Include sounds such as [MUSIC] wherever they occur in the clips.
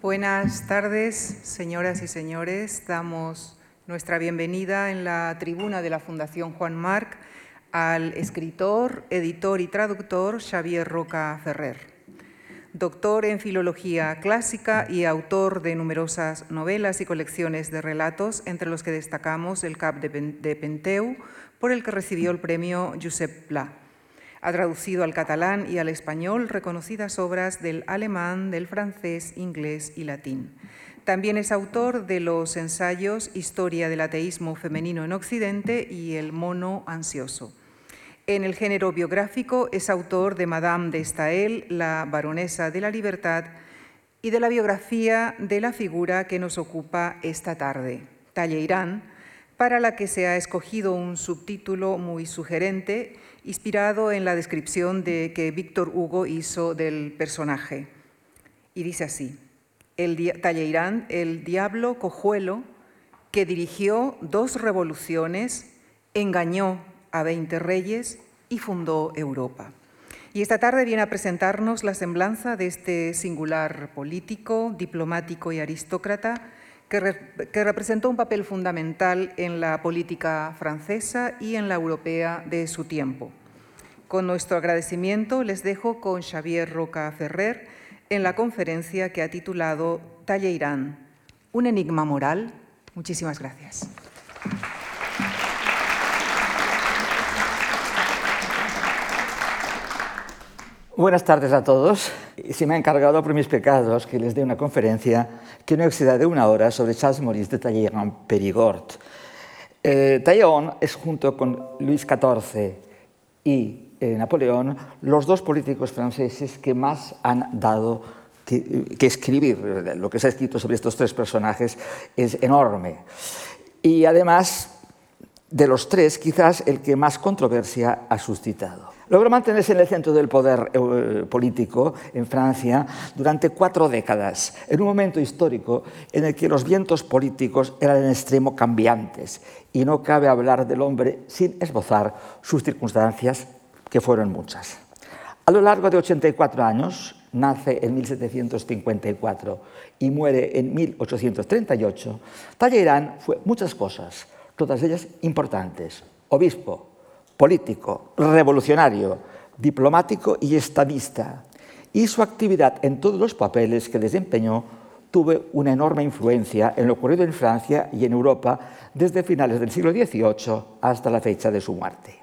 Buenas tardes, señoras y señores. Damos nuestra bienvenida en la tribuna de la Fundación Juan Marc al escritor, editor y traductor Xavier Roca Ferrer. Doctor en Filología Clásica y autor de numerosas novelas y colecciones de relatos, entre los que destacamos El Cap de Penteu, por el que recibió el premio Josep Pla. Ha traducido al catalán y al español reconocidas obras del alemán, del francés, inglés y latín. También es autor de los ensayos Historia del ateísmo femenino en Occidente y El mono ansioso. En el género biográfico es autor de Madame de Staël, la baronesa de la libertad, y de la biografía de la figura que nos ocupa esta tarde, Talleyrand, para la que se ha escogido un subtítulo muy sugerente, inspirado en la descripción de que Víctor Hugo hizo del personaje. Y dice así, el Talleyrand, el diablo cojuelo que dirigió dos revoluciones, engañó a veinte reyes y fundó Europa. Y esta tarde viene a presentarnos la semblanza de este singular político, diplomático y aristócrata que, representó un papel fundamental en la política francesa y en la europea de su tiempo. Con nuestro agradecimiento les dejo con Xavier Roca Ferrer en la conferencia que ha titulado Talleyrand, un enigma moral. Muchísimas gracias. Buenas tardes a todos. Se me ha encargado por mis pecados que les dé una conferencia que no exceda de una hora sobre Charles Maurice de Talleyrand-Périgord. Eh, Talleyrand es junto con Luis XIV y eh, Napoleón los dos políticos franceses que más han dado que escribir. Lo que se ha escrito sobre estos tres personajes es enorme. Y además, de los tres, quizás el que más controversia ha suscitado. Logró mantenerse en el centro del poder eh, político en Francia durante cuatro décadas, en un momento histórico en el que los vientos políticos eran en extremo cambiantes y no cabe hablar del hombre sin esbozar sus circunstancias, que fueron muchas. A lo largo de 84 años, nace en 1754 y muere en 1838, Talleyrand fue muchas cosas, todas ellas importantes. Obispo, político, revolucionario, diplomático y estadista, y su actividad en todos los papeles que desempeñó tuvo una enorme influencia en lo ocurrido en Francia y en Europa desde finales del siglo XVIII hasta la fecha de su muerte.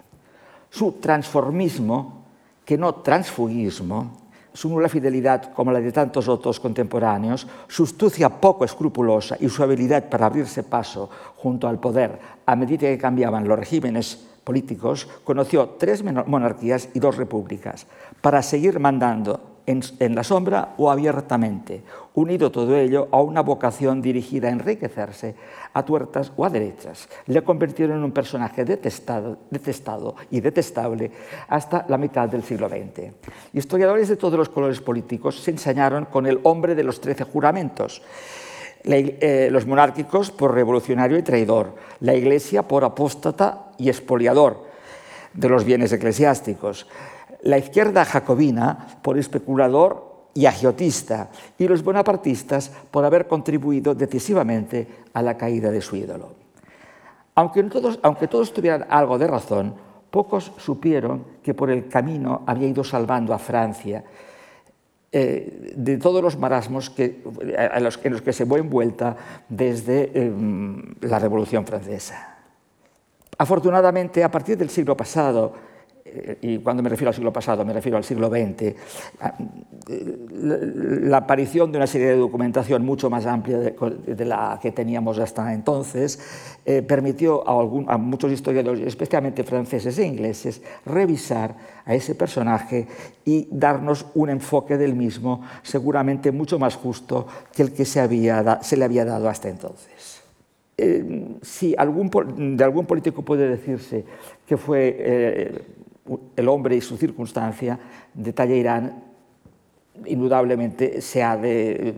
Su transformismo, que no transfugismo, su nula fidelidad como la de tantos otros contemporáneos, su astucia poco escrupulosa y su habilidad para abrirse paso junto al poder a medida que cambiaban los regímenes políticos, conoció tres monarquías y dos repúblicas, para seguir mandando en, la sombra o abiertamente, unido todo ello a una vocación dirigida a enriquecerse a tuertas o a derechas. Le convirtieron en un personaje detestado, detestado y detestable hasta la mitad del siglo XX. Historiadores de todos los colores políticos se ensañaron con el hombre de los trece juramentos, eh, los monárquicos por revolucionario y traidor, la Iglesia por apóstata y expoliador de los bienes eclesiásticos, la izquierda jacobina por especulador y agiotista, y los bonapartistas por haber contribuido decisivamente a la caída de su ídolo. Aunque todos, aunque todos tuvieran algo de razón, pocos supieron que por el camino había ido salvando a Francia eh, de todos los marasmos que, a los, en los que se fue envuelta desde eh, la Revolución Francesa. Afortunadamente, a partir del siglo pasado, y cuando me refiero al siglo pasado me refiero al siglo XX, ah, la aparición de una serie de documentación mucho más amplia de, la que teníamos hasta entonces eh, permitió a, a, muchos historiadores, especialmente franceses e ingleses, revisar a ese personaje y darnos un enfoque del mismo seguramente mucho más justo que el que se, había se le había dado hasta entonces. Eh, si algún, de algún político puede decirse que fue eh, el hombre y su circunstancia de Talleyrand, indudablemente se ha de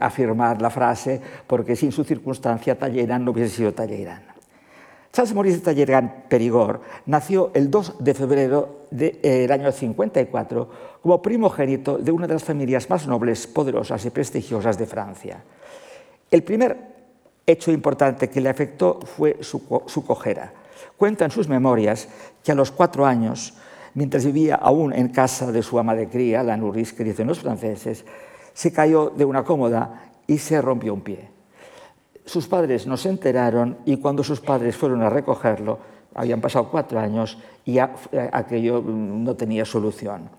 afirmar la frase, porque sin su circunstancia Talleyrand no hubiese sido Talleyrand. Charles Maurice de Talleyrand-Périgord nació el 2 de febrero del eh, año 54 como primogénito de una de las familias más nobles, poderosas y prestigiosas de Francia. El primer hecho importante que le afectó fue su, su cojera. Cuenta en sus memorias que a los cuatro años, mientras vivía aún en casa de su ama de cría, la nourrice que dicen los franceses, se cayó de una cómoda y se rompió un pie. Sus padres no se enteraron y cuando sus padres fueron a recogerlo, habían pasado cuatro años y aquello no tenía solución.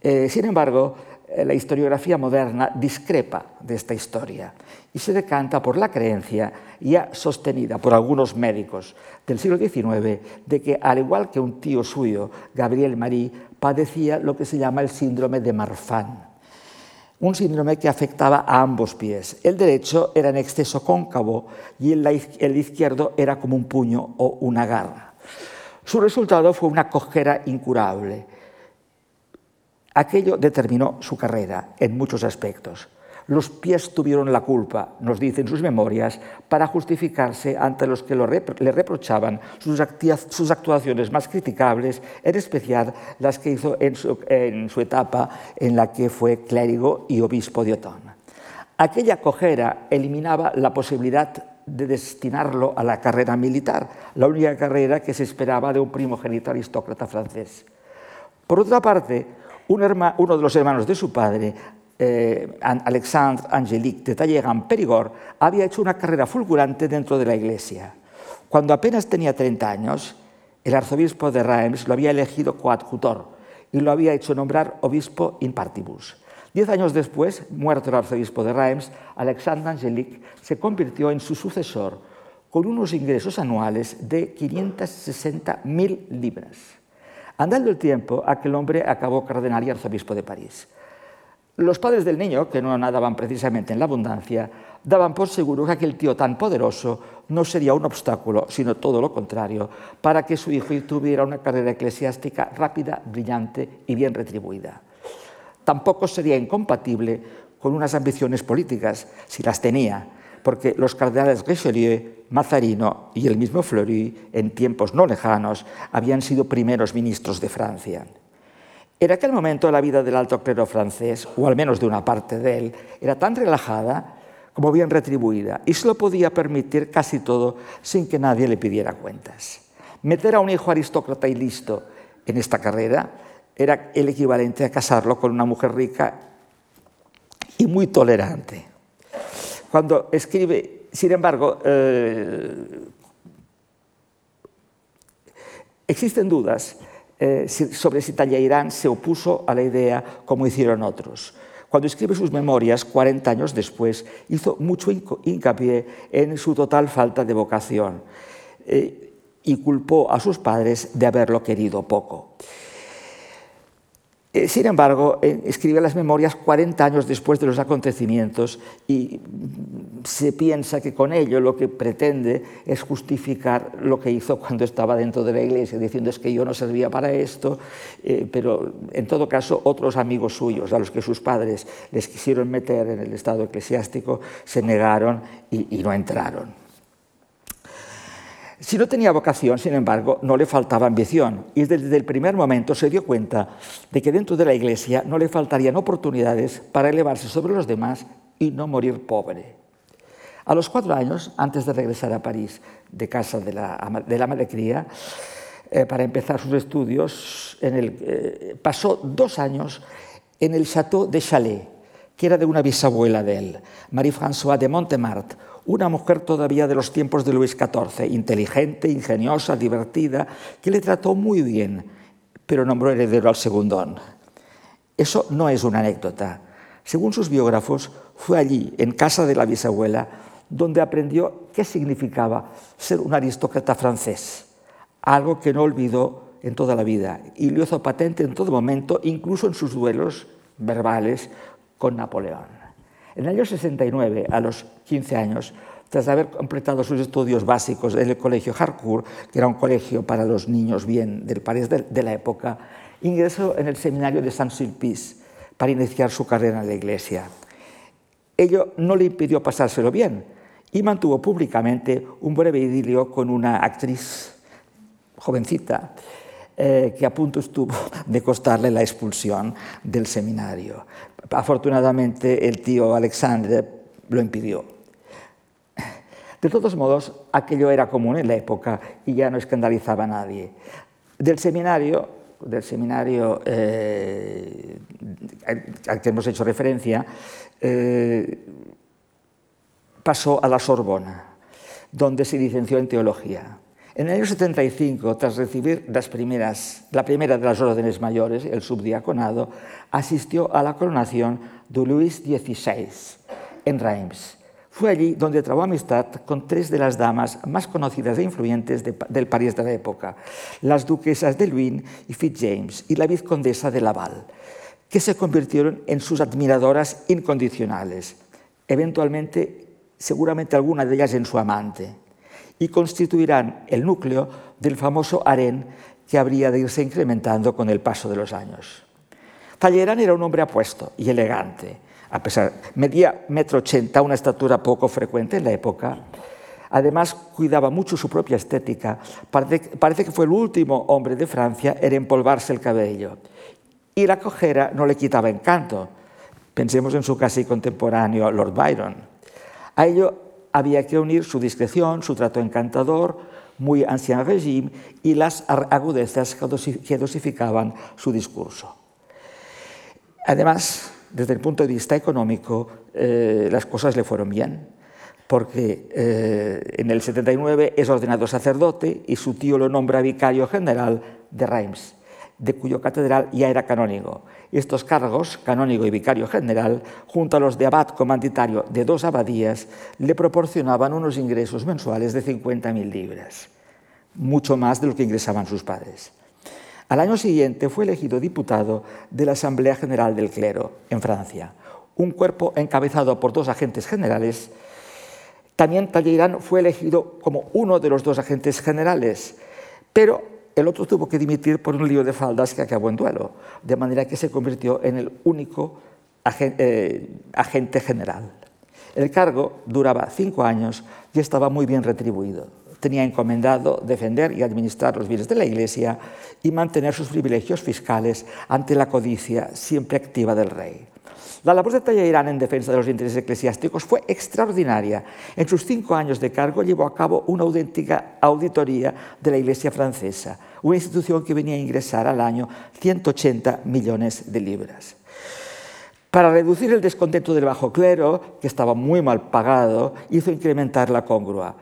Eh, sin embargo, la historiografía moderna discrepa de esta historia y se decanta por la creencia ya sostenida por algunos médicos del siglo XIX de que, al igual que un tío suyo, Gabriel Marie, padecía lo que se llama el síndrome de Marfan un síndrome que afectaba a ambos pies. El derecho era en exceso cóncavo y el izquierdo era como un puño o una garra. Su resultado fue una cojera incurable. Aquello determinó su carrera en muchos aspectos. Los pies tuvieron la culpa, nos dicen sus memorias, para justificarse ante los que le reprochaban sus, actuaciones más criticables, en especial las que hizo en su, etapa en la que fue clérigo y obispo de Otón. Aquella cojera eliminaba la posibilidad de destinarlo a la carrera militar, la única carrera que se esperaba de un primogénito aristócrata francés. Por otra parte, uno de los hermanos de su padre eh, Alexandre Angelique de Talleyrand-Périgord había hecho una carrera fulgurante dentro de la Iglesia. Cuando apenas tenía 30 años, el arzobispo de Reims lo había elegido coadjutor y lo había hecho nombrar obispo in partibus. Diez años después, muerto el arzobispo de Reims, Alexandre Angelique se convirtió en su sucesor con unos ingresos anuales de 560.000 libras. Andando el tiempo, aquel hombre acabó cardenal y arzobispo de París. Los padres del niño, que no nadaban precisamente en la abundancia, daban por seguro que aquel tío tan poderoso no sería un obstáculo, sino todo lo contrario, para que su hijo tuviera una carrera eclesiástica rápida, brillante y bien retribuida. Tampoco sería incompatible con unas ambiciones políticas, si las tenía, porque los cardenales Richelieu, Mazarino y el mismo Fleury, en tiempos no lejanos, habían sido primeros ministros de Francia. En aquel momento la vida del alto clero francés, o al menos de una parte de él, era tan relajada como bien retribuida y se lo podía permitir casi todo sin que nadie le pidiera cuentas. Meter a un hijo aristócrata y listo en esta carrera era el equivalente a casarlo con una mujer rica y muy tolerante. Cuando escribe, sin embargo, eh, existen dudas eh, sobre si Talleyrand se opuso a la idea como hicieron otros. Cuando escribe sus memorias, 40 años después, hizo mucho hincapié en su total falta de vocación eh, y culpó a sus padres de haberlo querido poco. Sin embargo, escribe las memorias 40 años después de los acontecimientos y se piensa que con ello lo que pretende es justificar lo que hizo cuando estaba dentro de la iglesia, diciendo es que yo no servía para esto, eh, pero en todo caso otros amigos suyos, a los que sus padres les quisieron meter en el estado eclesiástico, se negaron y no entraron. Si no tenía vocación, sin embargo, no le faltaba ambición y desde el primer momento se dio cuenta de que dentro de la Iglesia no le faltarían oportunidades para elevarse sobre los demás y no morir pobre. A los cuatro años, antes de regresar a París de casa de la, de la cría, eh, para empezar sus estudios, eh, pasó dos años en el Château de Chalais, que era de una bisabuela de él, Marie-Françoise de Montemart, una mujer todavía de los tiempos de Luis XIV, inteligente, ingeniosa, divertida, que le trató muy bien, pero nombró heredero al segundón. Eso no es una anécdota. Según sus biógrafos, fue allí, en casa de la bisabuela, donde aprendió qué significaba ser un aristócrata francés, algo que no olvidó en toda la vida y lo hizo patente en todo momento, incluso en sus duelos verbales con Napoleón. En el año 69, a los 15 años, tras haber completado sus estudios básicos en el colegio Harcourt, que era un colegio para los niños bien del París de, la época, ingresó en el seminario de Saint-Sulpice para iniciar su carrera en la iglesia. Ello no le impidió pasárselo bien y mantuvo públicamente un breve idilio con una actriz jovencita eh, que a punto estuvo [LAUGHS] de costarle la expulsión del seminario. Afortunadamente el tío Alexandre lo impidió. De todos modos, aquello era común en la época y ya no escandalizaba a nadie. Del seminario, del seminario eh, al que hemos hecho referencia, eh, pasó a la Sorbona, donde se licenció en teología. En el año 75, tras recibir las primeras, la primera de las órdenes mayores, el subdiaconado, asistió a la coronación de Luis XVI en Reims. Fue allí donde trabó amistad con tres de las damas más conocidas e influyentes de, del París de la época, las duquesas de Luynes y Fitzjames y la vizcondesa de Laval, que se convirtieron en sus admiradoras incondicionales. Eventualmente, seguramente alguna de ellas en su amante y constituirán el núcleo del famoso harén que habría de irse incrementando con el paso de los años. Talleyrand era un hombre apuesto y elegante, a pesar medía metro ochenta, una estatura poco frecuente en la época. Además, cuidaba mucho su propia estética. Parece, parece que fue el último hombre de Francia en empolvarse el cabello. Y la cojera no le quitaba encanto. Pensemos en su casi contemporáneo Lord Byron. A ello había que unir su discreción, su trato encantador, muy ancien régime, y las agudezas que dosificaban su discurso. Además, desde el punto de vista económico, eh, las cosas le fueron bien, porque eh, en el 79 es ordenado sacerdote y su tío lo nombra vicario general de Reims de cuyo catedral ya era canónigo. Estos cargos, canónigo y vicario general, junto a los de abad comanditario de dos abadías, le proporcionaban unos ingresos mensuales de 50.000 libras, mucho más de lo que ingresaban sus padres. Al año siguiente fue elegido diputado de la Asamblea General del Clero, en Francia, un cuerpo encabezado por dos agentes generales. También Talleyrand fue elegido como uno de los dos agentes generales, pero el otro tuvo que dimitir por un lío de faldas que acabó en duelo, de manera que se convirtió en el único eh, agente general. El cargo duraba cinco años y estaba muy bien retribuido. Tenía encomendado defender y administrar los bienes de la Iglesia y mantener sus privilegios fiscales ante la codicia siempre activa del rey. La labor de Talleyrand en defensa de los intereses eclesiásticos fue extraordinaria. En sus cinco años de cargo llevó a cabo una auténtica auditoría de la Iglesia francesa, una institución que venía a ingresar al año 180 millones de libras. Para reducir el descontento del bajo clero, que estaba muy mal pagado, hizo incrementar la congrua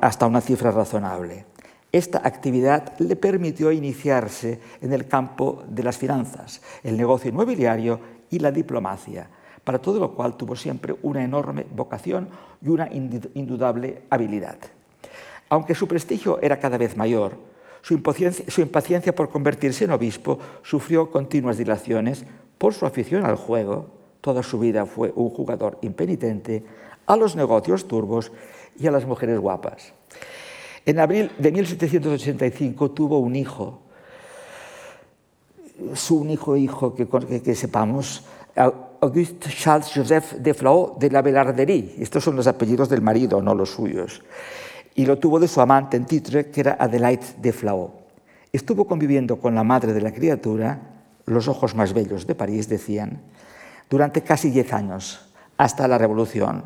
hasta una cifra razonable. Esta actividad le permitió iniciarse en el campo de las finanzas, el negocio inmobiliario y la diplomacia, para todo lo cual tuvo siempre una enorme vocación y una indudable habilidad. Aunque su prestigio era cada vez mayor, su impaciencia, su impaciencia por convertirse en obispo sufrió continuas dilaciones por su afición al juego, toda su vida fue un jugador impenitente, a los negocios turbos y a las mujeres guapas. En abril de 1785 tuvo un hijo, su único hijo que, sepamos, Auguste Charles Joseph de Flau de la Belarderie. Estos son los apellidos del marido, no los suyos. Y lo tuvo de su amante en titre, que era Adelaide de Flau. Estuvo conviviendo con la madre de la criatura, los ojos más bellos de París, decían, durante casi diez años, hasta la Revolución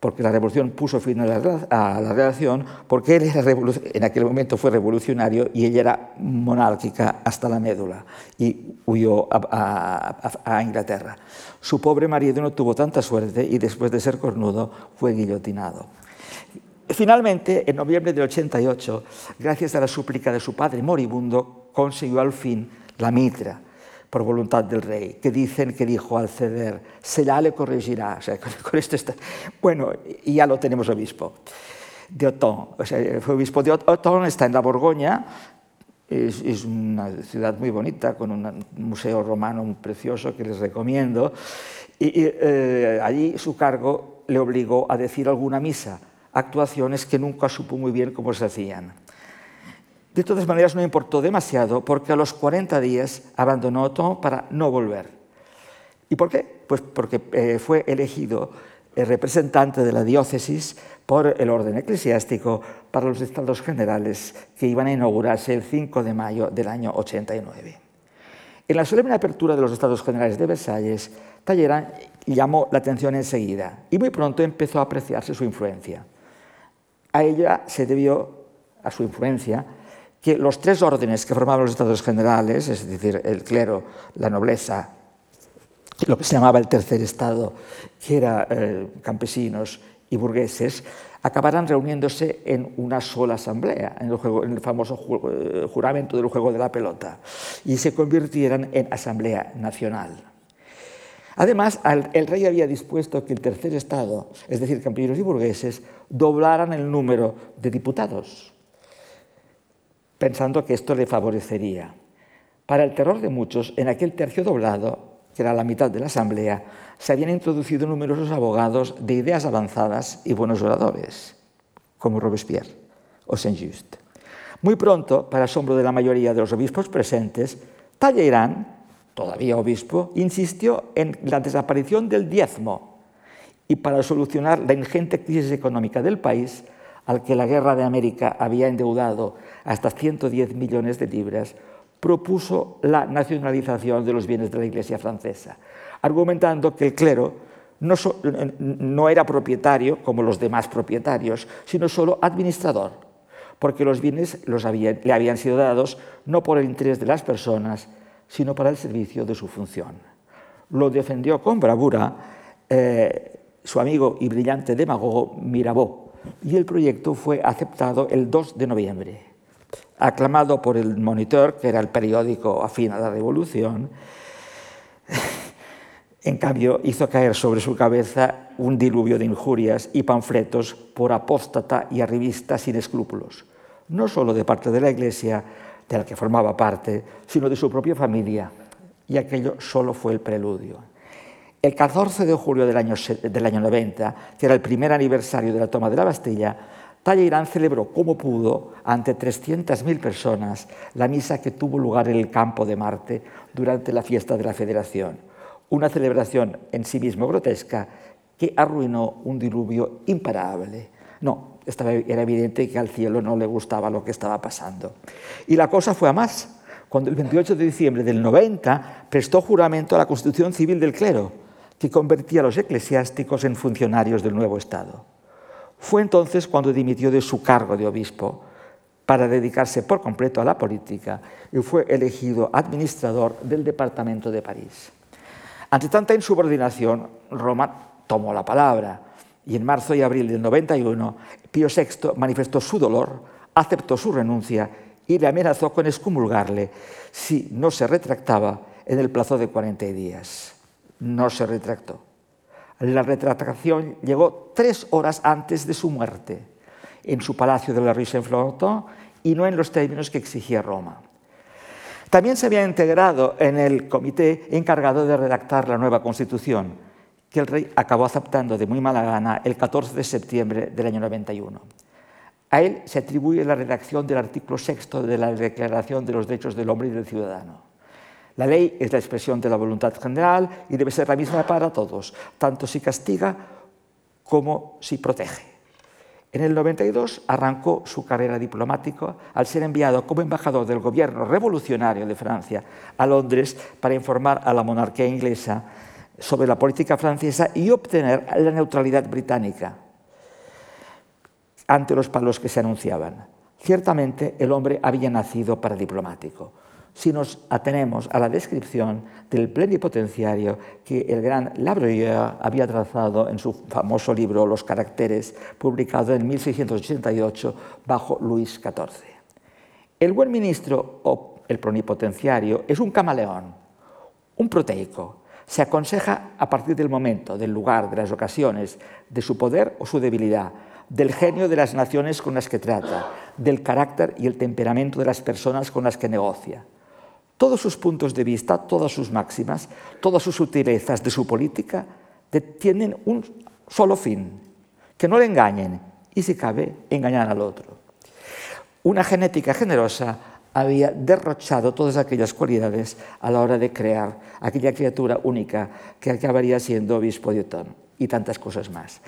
porque la revolución puso fin a la, a la relación, porque él era en aquel momento fue revolucionario y ella era monárquica hasta la médula y huyó a, a, a, Inglaterra. Su pobre marido no tuvo tanta suerte y después de ser cornudo fue guillotinado. Finalmente, en noviembre del 88, gracias a la súplica de su padre moribundo, consiguió al fin la mitra por voluntad del rey, que dicen que dijo al ceder, se ya le corregirá. O sea, [LAUGHS] con esto está... Bueno, y ya lo tenemos obispo. De Autun, o sea, fue obispo de Autun, está en la Borgoña, es, una ciudad muy bonita, con un museo romano muy precioso que les recomiendo. Y, y eh, allí su cargo le obligó a decir alguna misa, actuaciones que nunca supo muy bien cómo se hacían. De todas maneras, no importó demasiado porque a los 40 días abandonó todo para no volver. ¿Y por qué? Pues porque eh, fue elegido el representante de la diócesis por el orden eclesiástico para los estados generales que iban a inaugurarse el 5 de mayo del año 89. En la solemne apertura de los estados generales de Versalles, Talleyrand llamó la atención enseguida y muy pronto empezó a apreciarse su influencia. A ella se debió, a su influencia, que los tres órdenes que formaban los estados generales, es decir, el clero, la nobleza, lo que se llamaba el tercer estado, que era eh, campesinos y burgueses, acabaran reuniéndose en una sola asamblea, en el, juego, en el famoso eh, juramento del juego de la pelota, y se convirtieran en asamblea nacional. Además, el rey había dispuesto que el tercer estado, es decir, campesinos y burgueses, doblaran el número de diputados, pensando que esto le favorecería. Para el terror de muchos, en aquel tercio doblado, que era la mitad de la asamblea, se habían introducido numerosos abogados de ideas avanzadas y buenos oradores, como Robespierre o Saint-Just. Muy pronto, para asombro de la mayoría de los obispos presentes, Talleyrand, todavía obispo, insistió en la desaparición del diezmo y para solucionar la ingente crisis económica del país, al que la guerra de América había endeudado hasta 110 millones de libras, propuso la nacionalización de los bienes de la Iglesia francesa, argumentando que el clero no, era propietario como los demás propietarios, sino solo administrador, porque los bienes le habían sido dados no por el interés de las personas, sino para el servicio de su función. Lo defendió con bravura eh, su amigo y brillante demagogo Mirabeau, y el proyecto fue aceptado el 2 de noviembre. Aclamado por el Monitor, que era el periódico afín a la Revolución, en cambio, hizo caer sobre su cabeza un diluvio de injurias y panfletos por apóstata y arribista sin escrúpulos, no solo de parte de la Iglesia, de la que formaba parte, sino de su propia familia, y aquello solo fue el preludio. El 14 de julio del año, del año 90, que era el primer aniversario de la toma de la Bastilla, Talleyrand celebró como pudo, ante 300.000 personas, la misa que tuvo lugar en el campo de Marte durante la fiesta de la Federación una celebración en sí mismo grotesca que arruinó un diluvio imparable. No, estaba, era evidente que al cielo no le gustaba lo que estaba pasando. Y la cosa fue a más. Cuando el 28 de diciembre del 90 prestó juramento a la Constitución Civil del Clero, que convertía a los eclesiásticos en funcionarios del nuevo Estado. Fue entonces cuando dimitió de su cargo de obispo para dedicarse por completo a la política y fue elegido administrador del Departamento de París. Ante tanta insubordinación, Roma tomó la palabra y en marzo y abril del 91 Pío VI manifestó su dolor, aceptó su renuncia y le amenazó con excomulgarle si no se retractaba en el plazo de 40 días. No se retractó. La retractación llegó tres horas antes de su muerte, en su palacio de la Rue Saint-Florentin y no en los términos que exigía Roma. También se había integrado en el comité encargado de redactar la nueva Constitución, que el rey acabó aceptando de muy mala gana el 14 de septiembre del año 91. A él se atribuye la redacción del artículo sexto de la Declaración de los Derechos del Hombre y del Ciudadano. La ley es la expresión de la voluntad general y debe ser la misma para todos, tanto si castiga como si protege. En el 92 arrancó su carrera diplomática al ser enviado como embajador del gobierno revolucionario de Francia a Londres para informar a la monarquía inglesa sobre la política francesa y obtener la neutralidad británica ante los palos que se anunciaban. Ciertamente el hombre había nacido para diplomático si nos atenemos a la descripción del plenipotenciario que el gran Labruyère había trazado en su famoso libro Los caracteres, publicado en 1688 bajo Luis XIV. El buen ministro o el plenipotenciario es un camaleón, un proteico. Se aconseja a partir del momento, del lugar, de las ocasiones, de su poder o su debilidad, del genio de las naciones con las que trata, del carácter y el temperamento de las personas con las que negocia. Todos sus puntos de vista, todas sus máximas, todas sus sutilezas de su política tienen un solo fin, que no le engañen y si cabe, engañar al otro. Una genética generosa había derrochado todas aquellas cualidades a la hora de crear aquella criatura única que acabaría siendo obispo de Otón. y tantas cosas más.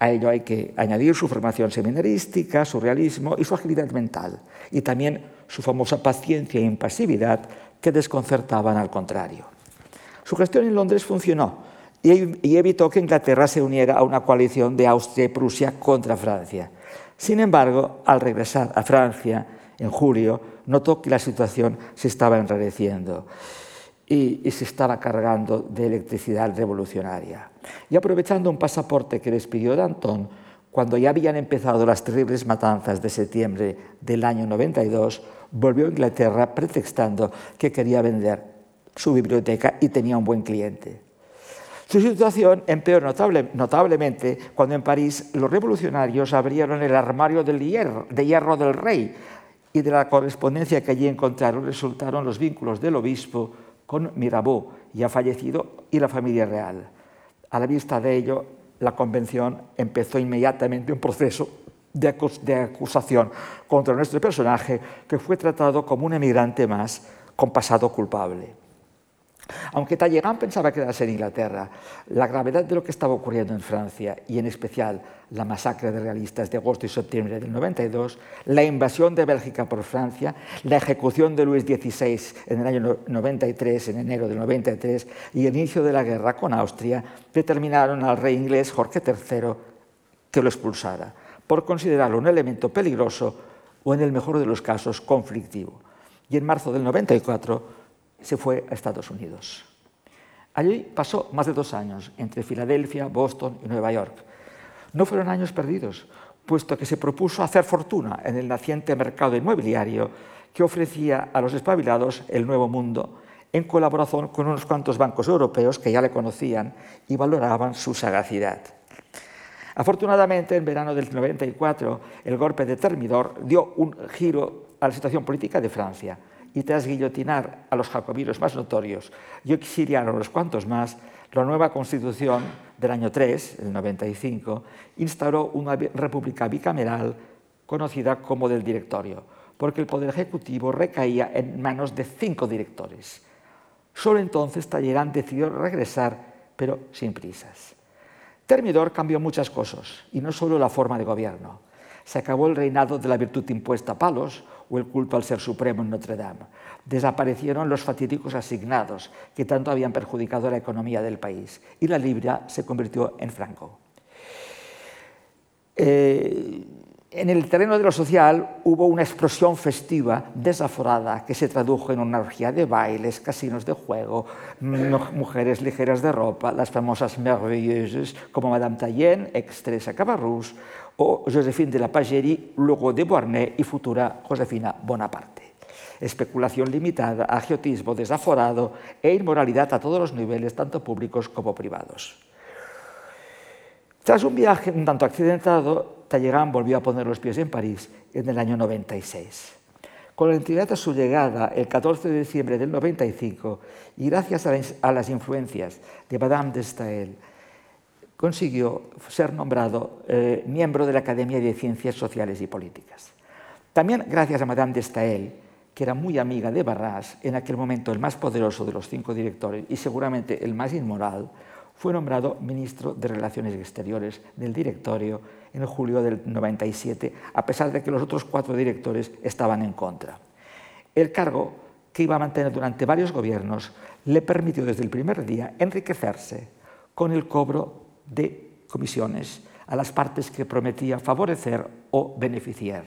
A ello hay que añadir su formación seminarística, su realismo y su agilidad mental, y también su famosa paciencia e impasividad que desconcertaban al contrario. Su gestión en Londres funcionó y evitó que Inglaterra se uniera a una coalición de Austria y Prusia contra Francia. Sin embargo, al regresar a Francia en julio, notó que la situación se estaba enrareciendo y, se estaba cargando de electricidad revolucionaria. Y aprovechando un pasaporte que les pidió Danton, cuando ya habían empezado las terribles matanzas de septiembre del año 92, volvió a Inglaterra pretextando que quería vender su biblioteca y tenía un buen cliente. Su situación empeoró notable, notablemente cuando en París los revolucionarios abrieron el armario del hierro, de hierro del rey y de la correspondencia que allí encontraron resultaron los vínculos del obispo con Mirabeau, ya fallecido, y la familia real. A la vista de ello, la convención empezó inmediatamente un proceso de acusación contra nuestro personaje, que fue tratado como un emigrante más con pasado culpable. Aunque Talleyrand pensaba quedarse en Inglaterra, la gravedad de lo que estaba ocurriendo en Francia y en especial la masacre de realistas de agosto y septiembre del 92, la invasión de Bélgica por Francia, la ejecución de Luis XVI en el año 93, en enero del 93, y el inicio de la guerra con Austria, determinaron al rey inglés Jorge III que lo expulsara, por considerarlo un elemento peligroso o, en el mejor de los casos, conflictivo. Y en marzo del 94 se fue a Estados Unidos. Allí pasó más de dos años, entre Filadelfia, Boston y Nueva York. No fueron años perdidos, puesto que se propuso hacer fortuna en el naciente mercado inmobiliario que ofrecía a los espabilados el nuevo mundo, en colaboración con unos cuantos bancos europeos que ya le conocían y valoraban su sagacidad. Afortunadamente, en verano del 94, el golpe de Termidor dio un giro a la situación política de Francia y tras guillotinar a los jacobinos más notorios y exiliar a unos cuantos más, la nueva constitución del año 3, el 95, instauró una república bicameral conocida como del directorio, porque el poder ejecutivo recaía en manos de cinco directores. Solo entonces Talleyrand decidió regresar, pero sin prisas. Termidor cambió muchas cosas, y no solo la forma de gobierno. Se acabó el reinado de la virtud impuesta a palos, o el culto al Ser Supremo en Notre Dame. Desaparecieron los fatídicos asignados que tanto habían perjudicado la economía del país y la libra se convirtió en franco. Eh, en el terreno de lo social hubo una explosión festiva desaforada que se tradujo en una orgía de bailes, casinos de juego, mujeres ligeras de ropa, las famosas merveilleuses como Madame Tayen, ex Teresa Cabarrús, o Josephine de la Pagerie, luego de Beauharnais y futura Josefina Bonaparte. Especulación limitada, agiotismo desaforado e inmoralidad a todos los niveles, tanto públicos como privados. Tras un viaje un tanto accidentado, Talleyrand volvió a poner los pies en París en el año 96. Con la entidad a su llegada el 14 de diciembre del 95 y gracias a las influencias de Madame de Staël, consiguió ser nombrado eh, miembro de la Academia de Ciencias Sociales y Políticas. También gracias a Madame de Staël, que era muy amiga de Barras, en aquel momento el más poderoso de los cinco directores y seguramente el más inmoral, fue nombrado ministro de Relaciones Exteriores del directorio en julio del 97, a pesar de que los otros cuatro directores estaban en contra. El cargo, que iba a mantener durante varios gobiernos, le permitió desde el primer día enriquecerse con el cobro de comisiones a las partes que prometía favorecer o beneficiar.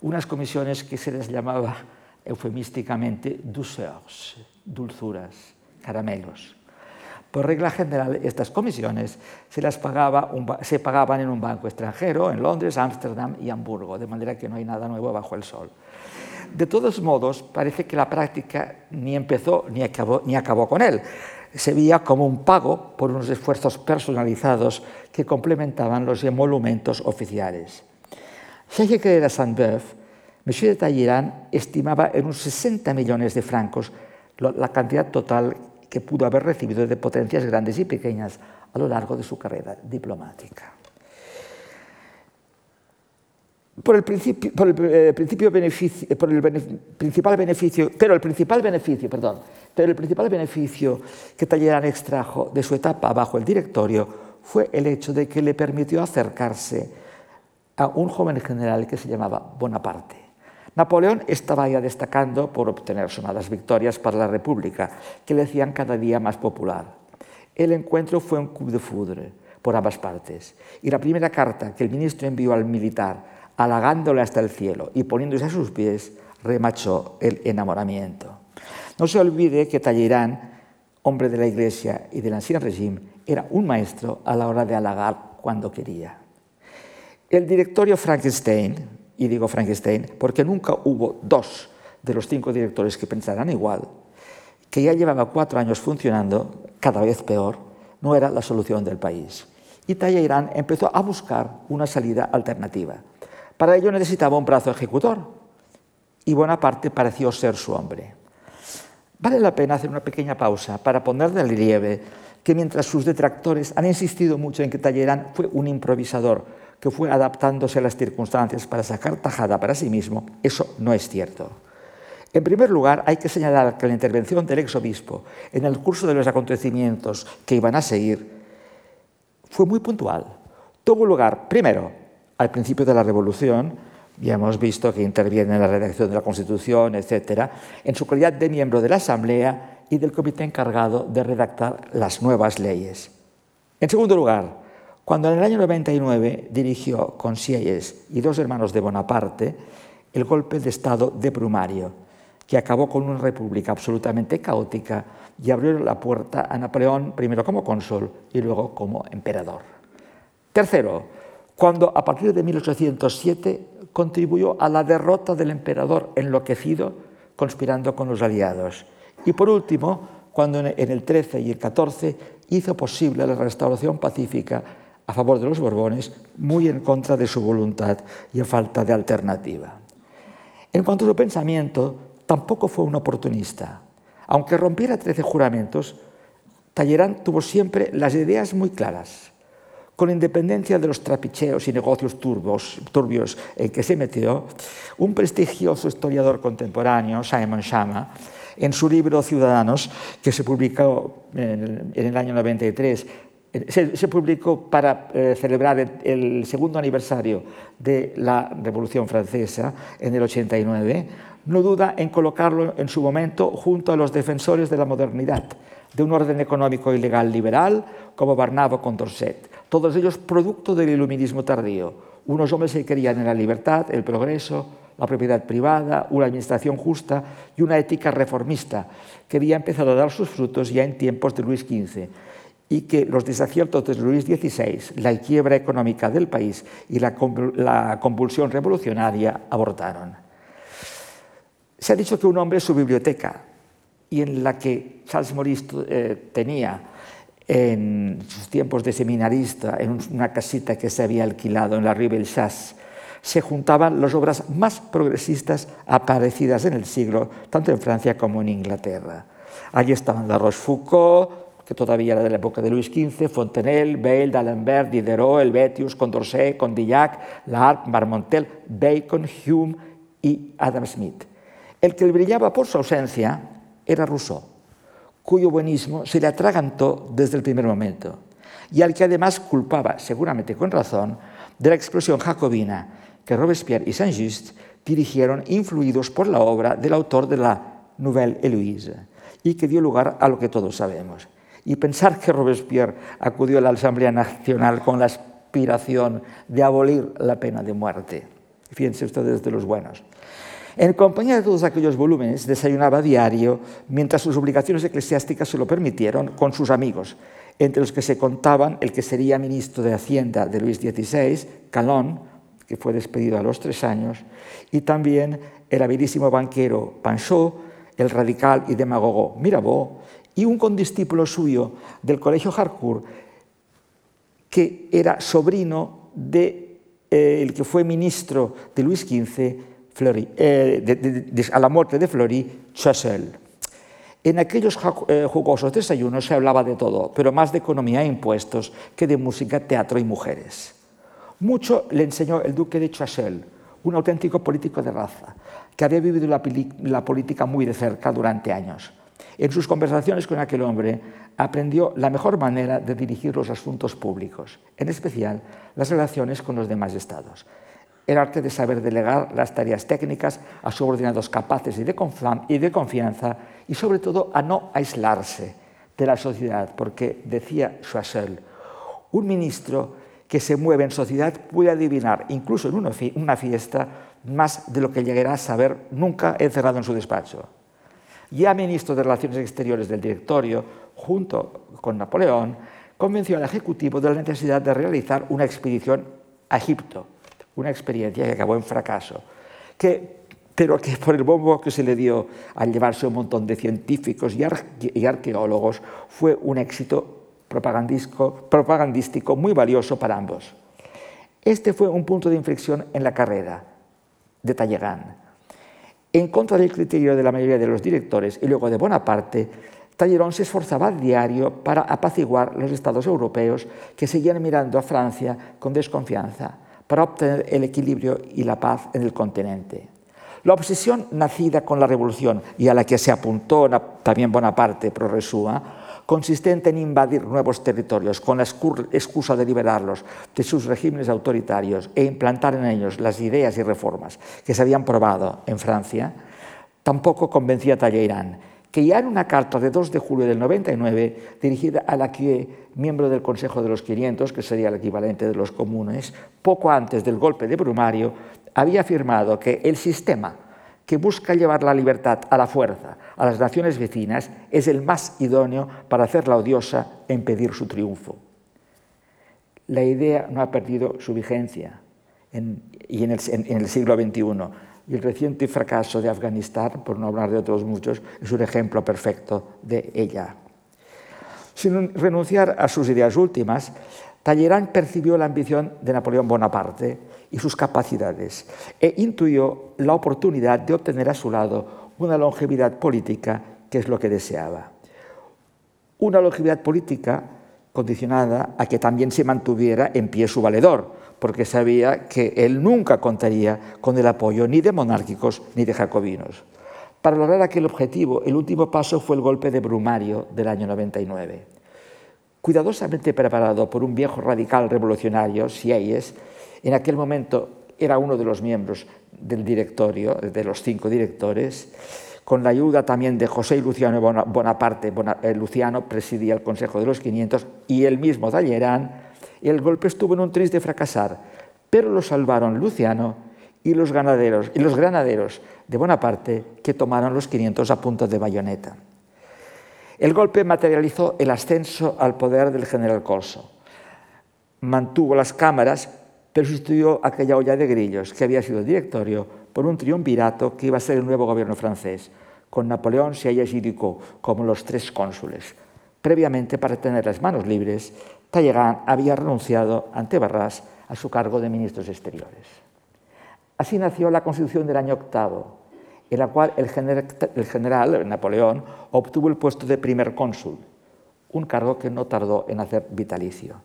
Unas comisiones que se les llamaba eufemísticamente douceurs, dulzuras, caramelos. Por regla general, estas comisiones se, pagaban en un banco extranjero, en Londres, Ámsterdam y Hamburgo, de manera que no hay nada nuevo bajo el sol. De todos modos, parece que la práctica ni empezó ni acabó, con él se veía como un pago por unos esfuerzos personalizados que complementaban los emolumentos oficiales. Si hay que creer a Saint-Beuve, M. de Talleyrand estimaba en unos 60 millones de francos la cantidad total que pudo haber recibido de potencias grandes y pequeñas a lo largo de su carrera diplomática. Por el, principio, eh, beneficio, por el principal beneficio, pero el principal beneficio, perdón, pero el principal beneficio que Talleyrand extrajo de su etapa bajo el directorio fue el hecho de que le permitió acercarse a un joven general que se llamaba Bonaparte. Napoleón estaba ya destacando por obtener sonadas victorias para la República, que le hacían cada día más popular. El encuentro fue un coup de foudre por ambas partes, y la primera carta que el ministro envió al militar, halagándole hasta el cielo y poniéndose a sus pies, remachó el enamoramiento. No se olvide que Talleyrand, hombre de la Iglesia y del Ancien Régime, era un maestro a la hora de halagar cuando quería. El directorio Frankenstein, y digo Frankenstein porque nunca hubo dos de los cinco directores que pensaran igual, que ya llevaba cuatro años funcionando, cada vez peor, no era la solución del país. Y Talleyrand empezó a buscar una salida alternativa. Para ello necesitaba un brazo ejecutor, y Bonaparte pareció ser su hombre. Vale la pena hacer una pequeña pausa para poner de relieve que mientras sus detractores han insistido mucho en que Talleyrand fue un improvisador, que fue adaptándose a las circunstancias para sacar tajada para sí mismo, eso no es cierto. En primer lugar, hay que señalar que la intervención del exobispo en el curso de los acontecimientos que iban a seguir fue muy puntual. Tuvo lugar, primero, al principio de la Revolución, ya hemos visto que interviene en la redacción de la Constitución, etc., en su calidad de miembro de la Asamblea y del comité encargado de redactar las nuevas leyes. En segundo lugar, cuando en el año 99 dirigió con Sieyes y dos hermanos de Bonaparte el golpe de Estado de Brumario, que acabó con una república absolutamente caótica y abrió la puerta a Napoleón primero como cónsul y luego como emperador. Tercero, cuando a partir de 1807 contribuyó a la derrota del emperador enloquecido conspirando con los aliados. Y por último, cuando en el 13 y el 14 hizo posible la restauración pacífica a favor de los Borbones, muy en contra de su voluntad y a falta de alternativa. En cuanto a su pensamiento, tampoco fue un oportunista. Aunque rompiera 13 juramentos, Talleyrand tuvo siempre las ideas muy claras con independencia de los trapicheos y negocios turbios en que se metió, un prestigioso historiador contemporáneo, Simon Shama, en su libro Ciudadanos, que se publicó en el año 93, se, publicó para eh, celebrar el, segundo aniversario de la Revolución Francesa en el 89, no duda en colocarlo en su momento junto a los defensores de la modernidad, de un orden económico y legal liberal como Barnabo con Dorset, todos ellos producto del iluminismo tardío, unos hombres que querían en la libertad, el progreso, la propiedad privada, una administración justa y una ética reformista que había empezado a dar sus frutos ya en tiempos de Luis XV y que los desaciertos de Luis XVI, la quiebra económica del país y la, convulsión revolucionaria abortaron. Se ha dicho que un hombre su biblioteca y en la que Charles Maurice eh, tenía en sus tiempos de seminarista, en una casita que se había alquilado en la Rue Bellechasse, se juntaban las obras más progresistas aparecidas en el siglo, tanto en Francia como en Inglaterra. Allí estaban La Rochefoucauld, que todavía era de la época de Luis XV, Fontenelle, Bayle, D'Alembert, Diderot, Helvetius, Condorcet, Condillac, Laharpe, Marmontel, Bacon, Hume y Adam Smith. El que brillaba por su ausencia era Rousseau cuyo buenismo se le atragantó desde el primer momento, y al que además culpaba, seguramente con razón, de la explosión jacobina que Robespierre y Saint-Just dirigieron influidos por la obra del autor de la Nouvelle Héloïse, y que dio lugar a lo que todos sabemos. Y pensar que Robespierre acudió a la Asamblea Nacional con la aspiración de abolir la pena de muerte. Fíjense ustedes de los buenos. En compañía de todos aquellos volúmenes, desayunaba diario, mientras sus obligaciones eclesiásticas se lo permitieron, con sus amigos, entre los que se contaban el que sería ministro de Hacienda de Luis XVI, Calón, que fue despedido a los tres años, y también el habilísimo banquero Panchot, el radical y demagogo Mirabeau, y un condiscípulo suyo del colegio Harcourt, que era sobrino de, eh, que fue ministro de Luis XV, Fleury, eh, a la muerte de Fleury, Chassel. En aquellos eh, jugosos desayunos se hablaba de todo, pero más de economía e impuestos que de música, teatro y mujeres. Mucho le enseñó el duque de Chassel, un auténtico político de raza, que había vivido la, la política muy de cerca durante años. En sus conversaciones con aquel hombre aprendió la mejor manera de dirigir los asuntos públicos, en especial las relaciones con los demás estados. El arte de saber delegar las tareas técnicas a subordinados capaces y de, confianza y sobre todo a no aislarse de la sociedad, porque decía Choiseul, un ministro que se mueve en sociedad puede adivinar, incluso en una fiesta, más de lo que llegará a saber nunca encerrado en su despacho ya ministro de Relaciones Exteriores del directorio, junto con Napoleón, convenció al Ejecutivo de la necesidad de realizar una expedición a Egipto, una experiencia que acabó en fracaso, que, pero que por el bombo que se le dio al llevarse un montón de científicos y, y arqueólogos fue un éxito propagandístico muy valioso para ambos. Este fue un punto de inflexión en la carrera de Talleyrand en contra del criterio de la mayoría de los directores y luego de Bonaparte, Talleyrand se esforzaba a diario para apaciguar los estados europeos que seguían mirando a Francia con desconfianza, para obtener el equilibrio y la paz en el continente. La obsesión nacida con la revolución y a la que se apuntó también Bonaparte pro resúa, consistente en invadir nuevos territorios con la excusa de liberarlos de sus regímenes autoritarios e implantar en ellos las ideas y reformas que se habían probado en Francia, tampoco convencía a Talleyrand, que ya en una carta de 2 de julio del 99, dirigida a la miembro del Consejo de los 500, que sería el equivalente de los comunes, poco antes del golpe de Brumario, había afirmado que el sistema que busca llevar la libertad a la fuerza a las naciones vecinas es el más idóneo para hacerla odiosa e impedir su triunfo. La idea no ha perdido su vigencia en, y en el, en el siglo XXI. Y el reciente fracaso de Afganistán, por no hablar de otros muchos, es un ejemplo perfecto de ella. Sin renunciar a sus ideas últimas, Talleyrand percibió la ambición de Napoleón Bonaparte y sus capacidades e intuyó la oportunidad de obtener a su lado una longevidad política que es lo que deseaba. Una longevidad política condicionada a que también se mantuviera en pie su valedor, porque sabía que él nunca contaría con el apoyo ni de monárquicos ni de jacobinos. Para lograr aquel objetivo, el último paso fue el golpe de Brumario del año 99. Cuidadosamente preparado por un viejo radical revolucionario, Sieyes, en aquel momento era uno de los miembros del directorio, de los cinco directores, con la ayuda también de José Luciano Bonaparte. Eh, Luciano presidía el Consejo de los 500 y el mismo Talleyrand. El golpe estuvo en un triste fracasar, pero lo salvaron Luciano y los, ganaderos, y los granaderos de Bonaparte que tomaron los 500 a punto de bayoneta. El golpe materializó el ascenso al poder del general Corso. Mantuvo las cámaras pero sustituyó aquella olla de grillos que había sido el directorio por un triunvirato que iba a ser el nuevo gobierno francés, con Napoleón, Sieyès y Ducos como los tres cónsules. Previamente, para tener las manos libres, Talleyrand había renunciado ante Barras a su cargo de ministros exteriores. Así nació la Constitución del año octavo, en la cual el general Napoleón obtuvo el puesto de primer cónsul, un cargo que no tardó en hacer vitalicio.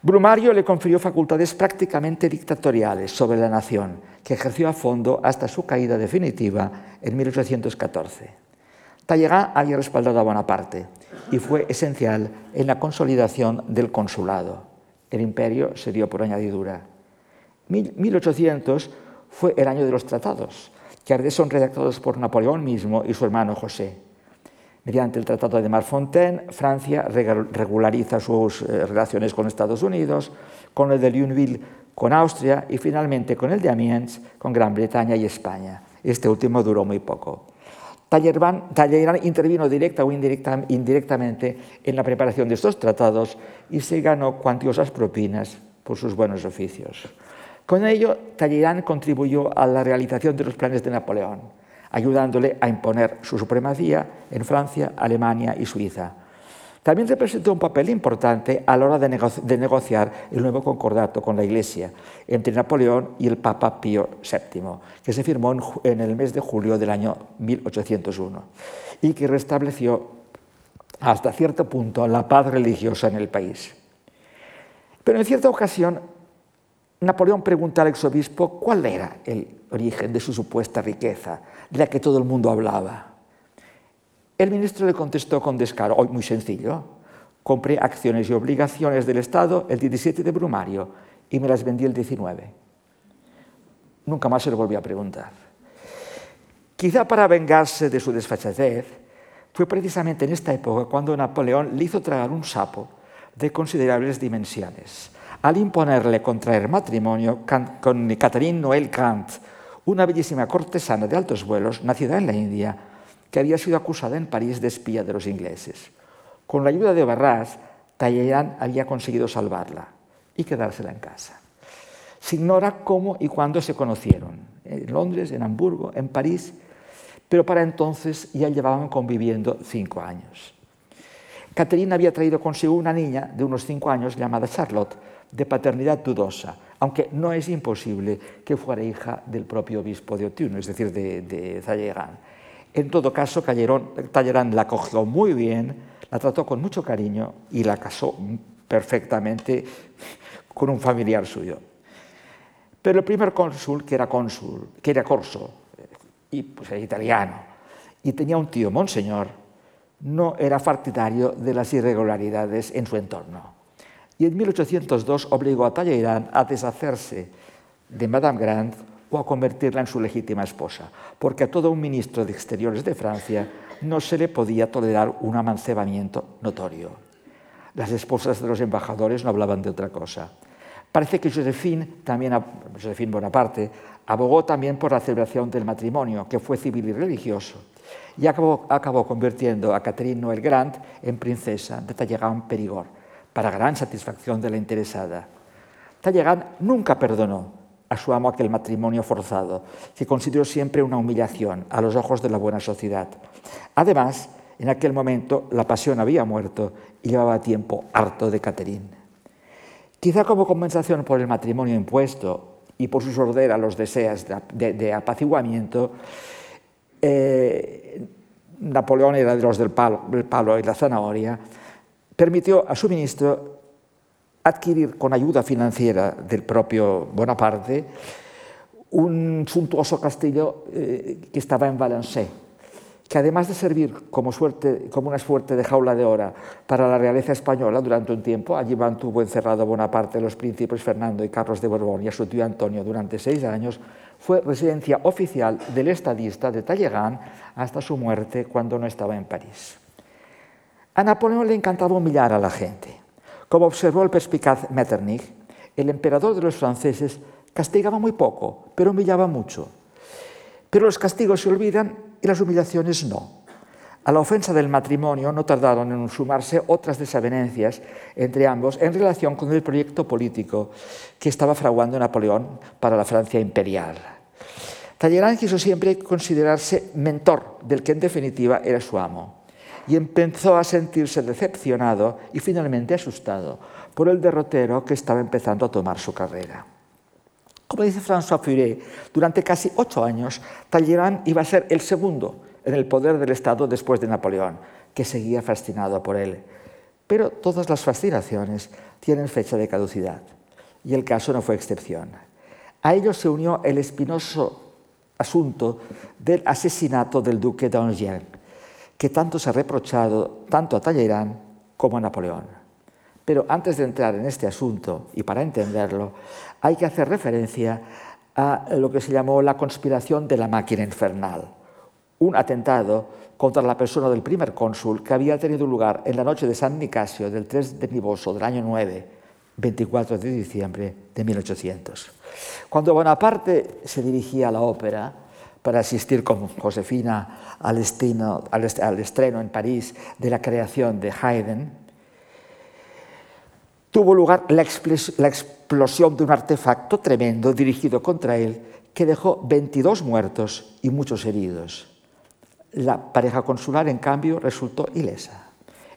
Brumario le confirió facultades prácticamente dictatoriales sobre la nación, que ejerció a fondo hasta su caída definitiva en 1814. Talleyrand había respaldado a Bonaparte y fue esencial en la consolidación del consulado. El imperio se dio por añadidura. 1800 fue el año de los tratados, que a veces son redactados por Napoleón mismo y su hermano José. Mediante el Tratado de Marfontaine, Francia regulariza sus eh, relaciones con Estados Unidos, con el de Lionville con Austria y finalmente con el de Amiens con Gran Bretaña y España. Este último duró muy poco. Talleyrand intervino directa o indirectamente en la preparación de estos tratados y se ganó cuantiosas propinas por sus buenos oficios. Con ello, Talleyrand contribuyó a la realización de los planes de Napoleón ayudándole a imponer su supremacía en Francia, Alemania y Suiza. También representó un papel importante a la hora de, negociar el nuevo concordato con la Iglesia entre Napoleón y el Papa Pío VII, que se firmó en el mes de julio del año 1801 y que restableció hasta cierto punto la paz religiosa en el país. Pero en cierta ocasión, Napoleón pregunta al exobispo cuál era el origen de su supuesta riqueza, de la que todo el mundo hablaba. El ministro le contestó con descaro, hoy muy sencillo, compré acciones y obligaciones del Estado el 17 de Brumario y me las vendí el 19. Nunca más se lo volvió a preguntar. Quizá para vengarse de su desfachatez, fue precisamente en esta época cuando Napoleón le hizo tragar un sapo de considerables dimensiones, al imponerle contraer matrimonio con Catherine Noël Grant, una bellísima cortesana de altos vuelos nacida en la India, que había sido acusada en París de espía de los ingleses. Con la ayuda de Barras, Talleyrand había conseguido salvarla y quedársela en casa. Se ignora cómo y cuándo se conocieron, en Londres, en Hamburgo, en París, pero para entonces ya llevaban conviviendo cinco años. Caterina había traído consigo una niña de unos cinco años llamada Charlotte, de paternidad dudosa, aunque no es imposible que fuera hija del propio obispo de Autun, es decir, de, de. En todo caso, Talleyrand la cogió muy bien, la trató con mucho cariño y la casó perfectamente con un familiar suyo. Pero el primer cónsul, que era cónsul, que era corso, y pues italiano, y tenía un tío, Monseñor, no era partidario de las irregularidades en su entorno. Y en 1802 obligó a Talleyrand a deshacerse de Madame Grant o a convertirla en su legítima esposa, porque a todo un ministro de Exteriores de Francia no se le podía tolerar un amancebamiento notorio. Las esposas de los embajadores no hablaban de otra cosa. Parece que Josephine, también, Josephine Bonaparte, abogó también por la celebración del matrimonio, que fue civil y religioso, y acabó, acabó convirtiendo a Catherine Noël Grant en princesa de Talleyrand-Périgord, para gran satisfacción de la interesada. Talleyrand nunca perdonó a su amo aquel matrimonio forzado, que consideró siempre una humillación a los ojos de la buena sociedad. Además, en aquel momento la pasión había muerto y llevaba tiempo harto de Catherine. Quizá como compensación por el matrimonio impuesto y por su sordera a los deseos de, apaciguamiento, eh, Napoleón era de los del palo, del palo y la zanahoria, permitió a su ministro adquirir con ayuda financiera del propio Bonaparte un suntuoso castillo eh, que estaba en Valençay, que además de servir como, una suerte de jaula de oro para la realeza española durante un tiempo, allí mantuvo encerrado Bonaparte los príncipes Fernando y Carlos de Borbón y a su tío Antonio durante seis años, fue residencia oficial del estadista de Talleyrand hasta su muerte cuando no estaba en París. A Napoleón le encantaba humillar a la gente. Como observó el perspicaz Metternich, el emperador de los franceses castigaba muy poco, pero humillaba mucho. Pero los castigos se olvidan y las humillaciones no. A la ofensa del matrimonio no tardaron en sumarse otras desavenencias entre ambos en relación con el proyecto político que estaba fraguando Napoleón para la Francia imperial. Talleyrand quiso siempre considerarse mentor del que en definitiva era su amo y empezó a sentirse decepcionado y finalmente asustado por el derrotero que estaba empezando a tomar su carrera. Como dice François Furet, durante casi ocho años, Talleyrand iba a ser el segundo en el poder del Estado después de Napoleón, que seguía fascinado por él. Pero todas las fascinaciones tienen fecha de caducidad, y el caso no fue excepción. A ello se unió el espinoso asunto del asesinato del duque d'Angers, que tanto se ha reprochado tanto a Talleyrand como a Napoleón. Pero antes de entrar en este asunto, y para entenderlo, hay que hacer referencia a lo que se llamó la conspiración de la máquina infernal, un atentado contra la persona del primer cónsul que había tenido lugar en la noche de San Nicasio del 3 de Niboso del año 9, 24 de diciembre de 1800. Cuando Bonaparte se dirigía a la ópera, para asistir con Josefina al, estreno en París de la creación de Haydn, tuvo lugar la, la explosión de un artefacto tremendo dirigido contra él que dejó 22 muertos y muchos heridos. La pareja consular, en cambio, resultó ilesa.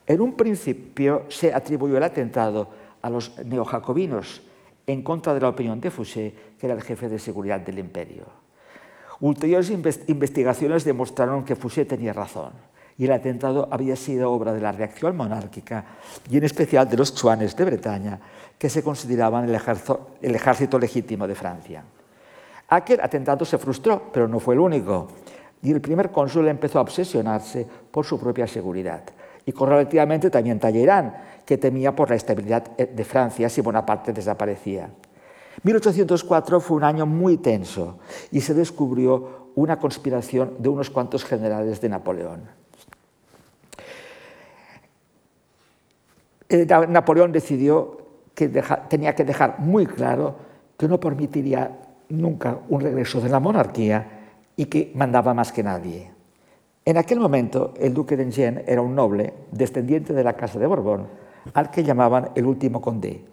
En un principio se atribuyó el atentado a los neojacobinos en contra de la opinión de Fouché, que era el jefe de seguridad del imperio. Ulteriores investigaciones demostraron que Fouché tenía razón y el atentado había sido obra de la reacción monárquica y en especial de los chuanes de Bretaña, que se consideraban el ejército, legítimo de Francia. Aquel atentado se frustró, pero no fue el único. y el primer cónsul empezó a obsesionarse por su propia seguridad. Y correlativamente también Talleyrand, que temía por la estabilidad de Francia si Bonaparte desaparecía. 1804 fue un año muy tenso y se descubrió una conspiración de unos cuantos generales de Napoleón. Eh, Napoleón decidió que tenía que dejar muy claro que no permitiría nunca un regreso de la monarquía y que mandaba más que nadie. En aquel momento, el duque de Enghien era un noble, descendiente de la casa de Borbón, al que llamaban el último conde,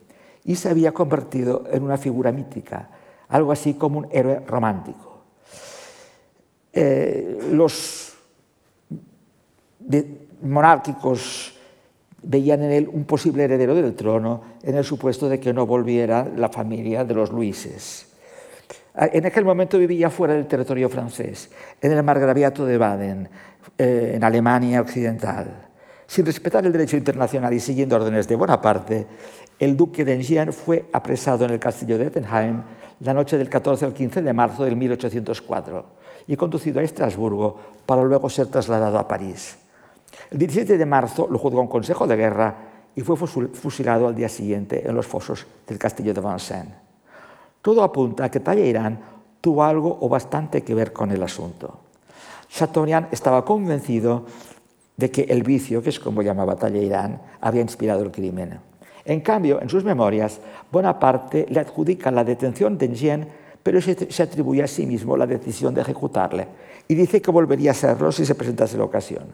y se había convertido en una figura mítica, algo así como un héroe romántico. Eh, los monárquicos veían en él un posible heredero del trono en el supuesto de que no volviera la familia de los Luises. En aquel momento vivía fuera del territorio francés, en el margraviato de Baden, eh, en Alemania occidental. Sin respetar el derecho internacional y siguiendo órdenes de Bonaparte, el duque de Enghien fue apresado en el castillo de Ettenheim la noche del 14 al 15 de marzo de 1804 y conducido a Estrasburgo para luego ser trasladado a París. El 17 de marzo lo juzgó un consejo de guerra y fue fusilado al día siguiente en los fosos del castillo de Vincennes. Todo apunta a que Talleyrand tuvo algo o bastante que ver con el asunto. Chateaubriand estaba convencido de que el vicio, que es como llamaba Talleyrand, había inspirado el crimen. En cambio, en sus memorias, Bonaparte le adjudica la detención de Enghien, pero se atribuye a sí mismo la decisión de ejecutarle y dice que volvería a serlo si se presentase la ocasión.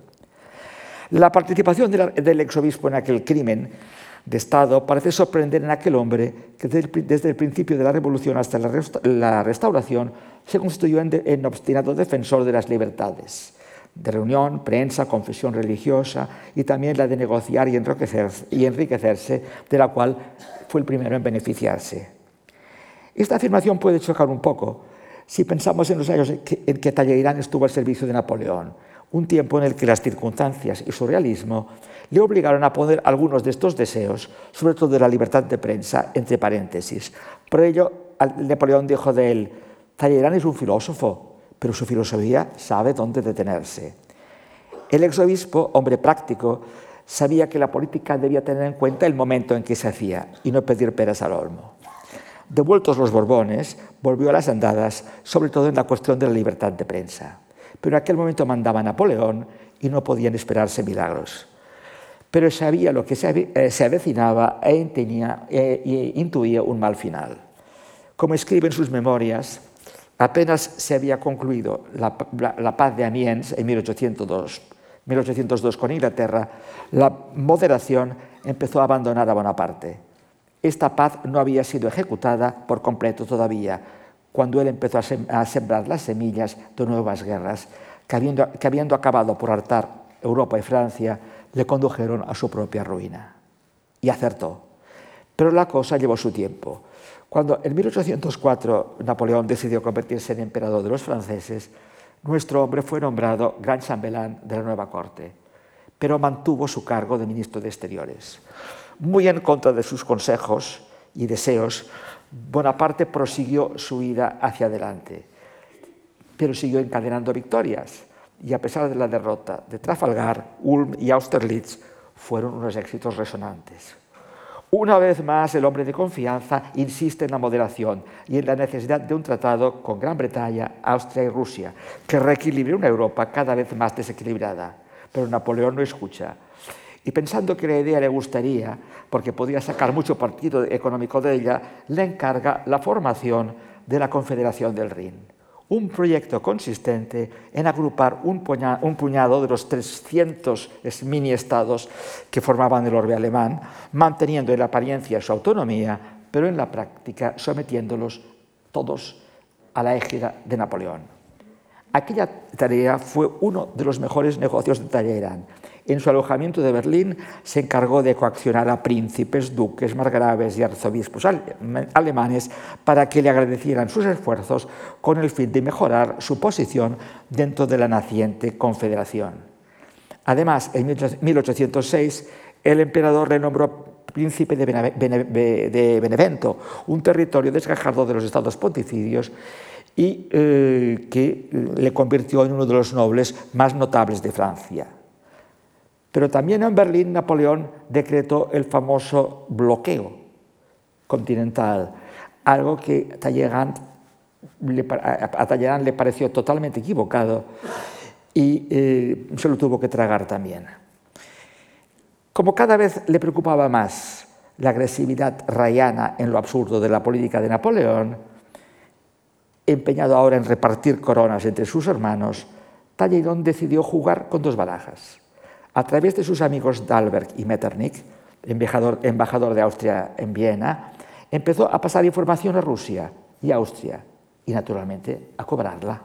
La participación del exobispo en aquel crimen de Estado parece sorprender en aquel hombre que desde el principio de la Revolución hasta la Restauración se constituyó en obstinado defensor de las libertades de reunión, prensa, confesión religiosa y también la de negociar y enriquecerse, de la cual fue el primero en beneficiarse. Esta afirmación puede chocar un poco si pensamos en los años en que Talleyrand estuvo al servicio de Napoleón, un tiempo en el que las circunstancias y su realismo le obligaron a poner algunos de estos deseos, sobre todo de la libertad de prensa, entre paréntesis. Por ello, Napoleón dijo de él, Talleyrand es un filósofo, pero su filosofía sabe dónde detenerse. El exobispo, hombre práctico, sabía que la política debía tener en cuenta el momento en que se hacía y no pedir peras al olmo. Devueltos los Borbones, volvió a las andadas, sobre todo en la cuestión de la libertad de prensa. Pero en aquel momento mandaba Napoleón y no podían esperarse milagros pero sabía lo que se eh, avecinaba e, e intuía un mal final. Como escribe en sus memorias, apenas se había concluido la, paz de Amiens en 1802, 1802 con Inglaterra, la moderación empezó a abandonar a Bonaparte. Esta paz no había sido ejecutada por completo todavía, cuando él empezó a sembrar las semillas de nuevas guerras que habiendo acabado por hartar Europa y Francia, le condujeron a su propia ruina. Y acertó. Pero la cosa llevó su tiempo. Cuando en 1804 Napoleón decidió convertirse en emperador de los franceses, nuestro hombre fue nombrado gran chambelán de la nueva corte, pero mantuvo su cargo de ministro de Exteriores. Muy en contra de sus consejos y deseos, Bonaparte prosiguió su ida hacia adelante, pero siguió encadenando victorias y a pesar de la derrota de Trafalgar, Ulm y Austerlitz fueron unos éxitos resonantes. Una vez más, el hombre de confianza insiste en la moderación y en la necesidad de un tratado con Gran Bretaña, Austria y Rusia, que reequilibre una Europa cada vez más desequilibrada. Pero Napoleón no escucha. Y pensando que la idea le gustaría, porque podía sacar mucho partido económico de ella, le encarga la formación de la Confederación del Rin un proyecto consistente en agrupar un, puñado de los 300 mini-estados que formaban el orbe alemán, manteniendo en la apariencia su autonomía, pero en la práctica sometiéndolos todos a la égida de Napoleón. Aquella tarea fue uno de los mejores negocios de Talleyrand en su alojamiento de Berlín se encargó de coaccionar a príncipes, duques, margraves y arzobispos alemanes para que le agradecieran sus esfuerzos con el fin de mejorar su posición dentro de la naciente confederación. Además, en 1806, el emperador le nombró príncipe de Benevento, un territorio desgajado de los estados pontificios y eh, que le convirtió en uno de los nobles más notables de Francia. Pero también en Berlín Napoleón decretó el famoso bloqueo continental, algo que a Talleyrand le pareció totalmente equivocado y eh, se lo tuvo que tragar también. Como cada vez le preocupaba más la agresividad rayana en lo absurdo de la política de Napoleón, empeñado ahora en repartir coronas entre sus hermanos, Talleyrand decidió jugar con dos barajas. A través de sus amigos Dalberg y Metternich, embajador, de Austria en Viena, empezó a pasar información a Rusia y Austria y, naturalmente, a cobrarla.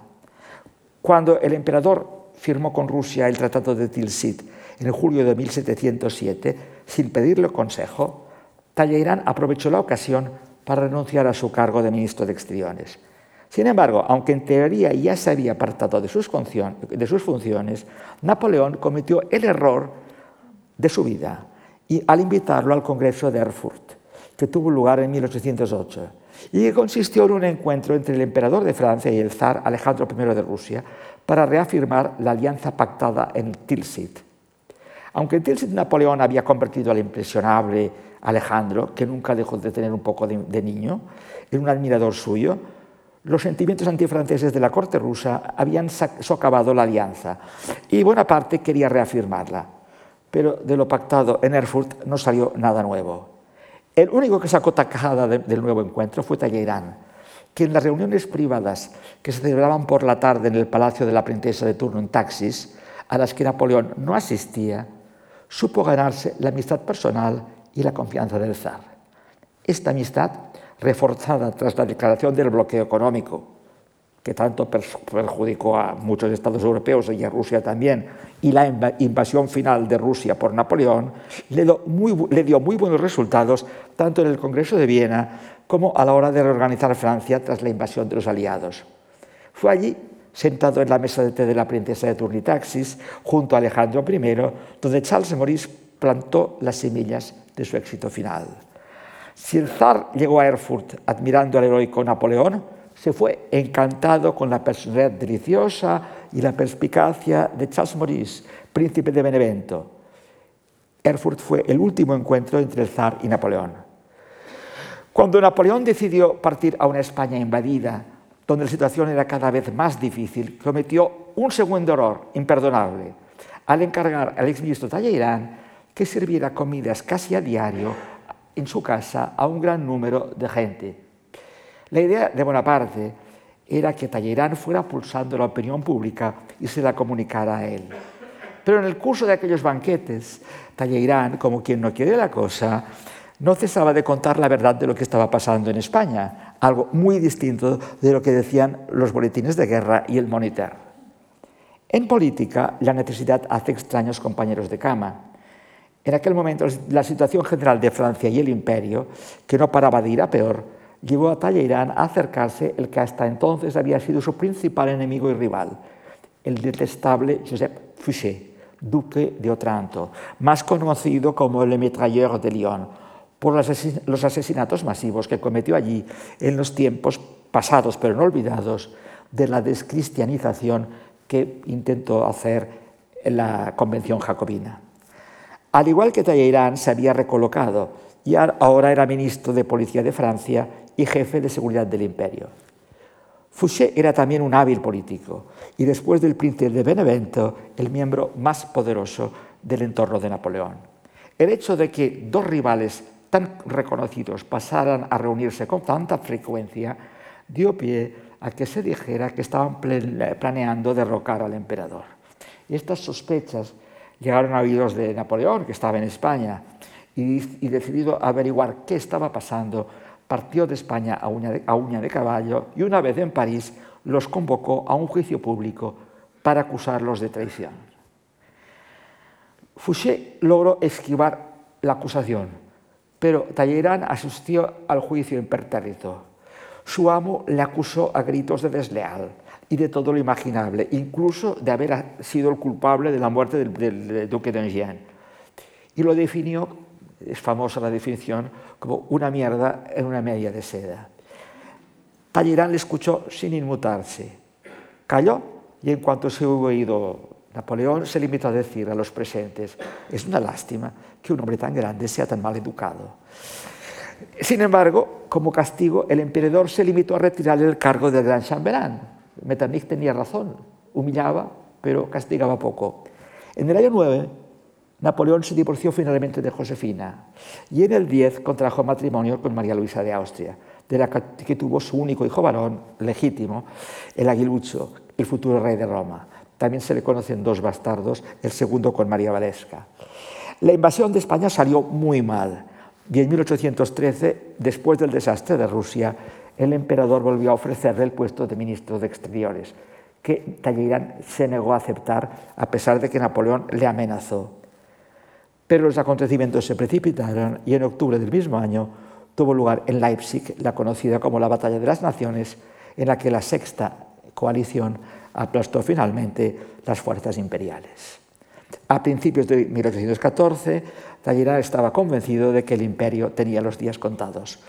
Cuando el emperador firmó con Rusia el Tratado de Tilsit en julio de 1707, sin pedirle consejo, Talleyrand aprovechó la ocasión para renunciar a su cargo de ministro de Exteriores. Sin embargo, aunque en teoría ya se había apartado de sus, funciones, Napoleón cometió el error de su vida y al invitarlo al Congreso de Erfurt, que tuvo lugar en 1808, y que consistió en un encuentro entre el emperador de Francia y el zar Alejandro I de Rusia para reafirmar la alianza pactada en Tilsit. Aunque en Tilsit Napoleón había convertido al impresionable Alejandro, que nunca dejó de tener un poco de, niño, en un admirador suyo, los sentimientos antifranceses de la corte rusa habían socavado la alianza y Bonaparte quería reafirmarla. Pero de lo pactado en Erfurt no salió nada nuevo. El único que sacó tajada del nuevo encuentro fue Talleyrand, que en las reuniones privadas que se celebraban por la tarde en el palacio de la princesa de turno en taxis, a las que Napoleón no asistía, supo ganarse la amistad personal y la confianza del zar. Esta amistad, reforzada tras la declaración del bloqueo económico, que tanto perjudicó a muchos estados europeos y a Rusia también, y la invasión final de Rusia por Napoleón, le dio, muy, buenos resultados tanto en el Congreso de Viena como a la hora de reorganizar Francia tras la invasión de los aliados. Fue allí, sentado en la mesa de té de la princesa de Turnitaxis, junto a Alejandro I, donde Charles Maurice plantó las semillas de su éxito final. Si el zar llegó a Erfurt admirando al heroico Napoleón, se fue encantado con la personalidad deliciosa y la perspicacia de Charles Maurice, príncipe de Benevento. Erfurt fue el último encuentro entre el zar y Napoleón. Cuando Napoleón decidió partir a una España invadida, donde la situación era cada vez más difícil, cometió un segundo error imperdonable al encargar al exministro Talleyrand que sirviera comidas casi a diario en su casa a un gran número de gente. La idea de Bonaparte era que Talleyrand fuera pulsando la opinión pública y se la comunicara a él. Pero en el curso de aquellos banquetes, Talleyrand, como quien no quiere la cosa, no cesaba de contar la verdad de lo que estaba pasando en España, algo muy distinto de lo que decían los boletines de guerra y el Monitor. En política, la necesidad hace extraños compañeros de cama. En aquel momento, la situación general de Francia y el imperio, que no paraba de ir a peor, llevó a Talleyrand a acercarse el que hasta entonces había sido su principal enemigo y rival, el detestable Joseph Fouché, duque de Otranto, más conocido como el Metralleur de Lyon, por los asesinatos masivos que cometió allí en los tiempos pasados pero no olvidados de la descristianización que intentó hacer la Convención Jacobina. Al igual que Talleyrand se había recolocado y ahora era ministro de Policía de Francia y jefe de seguridad del imperio. Fouché era también un hábil político y después del príncipe de Benevento el miembro más poderoso del entorno de Napoleón. El hecho de que dos rivales tan reconocidos pasaran a reunirse con tanta frecuencia dio pie a que se dijera que estaban planeando derrocar al emperador. Y estas sospechas llegaron a oídos de Napoleón, que estaba en España, y, decidido averiguar qué estaba pasando, partió de España a uña de, a uña de caballo y una vez en París los convocó a un juicio público para acusarlos de traición. Fouché logró esquivar la acusación, pero Talleyrand asistió al juicio impertérrito. Su amo le acusó a gritos de desleal y de todo lo imaginable, incluso de haber sido el culpable de la muerte del, duque de Enghien. Y lo definió, es famosa la definición, como una mierda en una media de seda. Talleyrand le escuchó sin inmutarse. Calló y en cuanto se hubo ido Napoleón, se limitó a decir a los presentes, es una lástima que un hombre tan grande sea tan mal educado. Sin embargo, como castigo, el emperador se limitó a retirarle el cargo del gran chambelán. Metternich tenía razón, humillaba, pero castigaba poco. En el año 9, Napoleón se divorció finalmente de Josefina y en el 10 contrajo matrimonio con María Luisa de Austria, de la que tuvo su único hijo varón legítimo, el aguilucho, el futuro rey de Roma. También se le conocen dos bastardos, el segundo con María Valesca. La invasión de España salió muy mal y en 1813, después del desastre de Rusia, el emperador volvió a ofrecerle el puesto de ministro de Exteriores, que Talleyrand se negó a aceptar a pesar de que Napoleón le amenazó. Pero los acontecimientos se precipitaron y en octubre del mismo año tuvo lugar en Leipzig la conocida como la Batalla de las Naciones, en la que la sexta coalición aplastó finalmente las fuerzas imperiales. A principios de 1814, Talleyrand estaba convencido de que el imperio tenía los días contados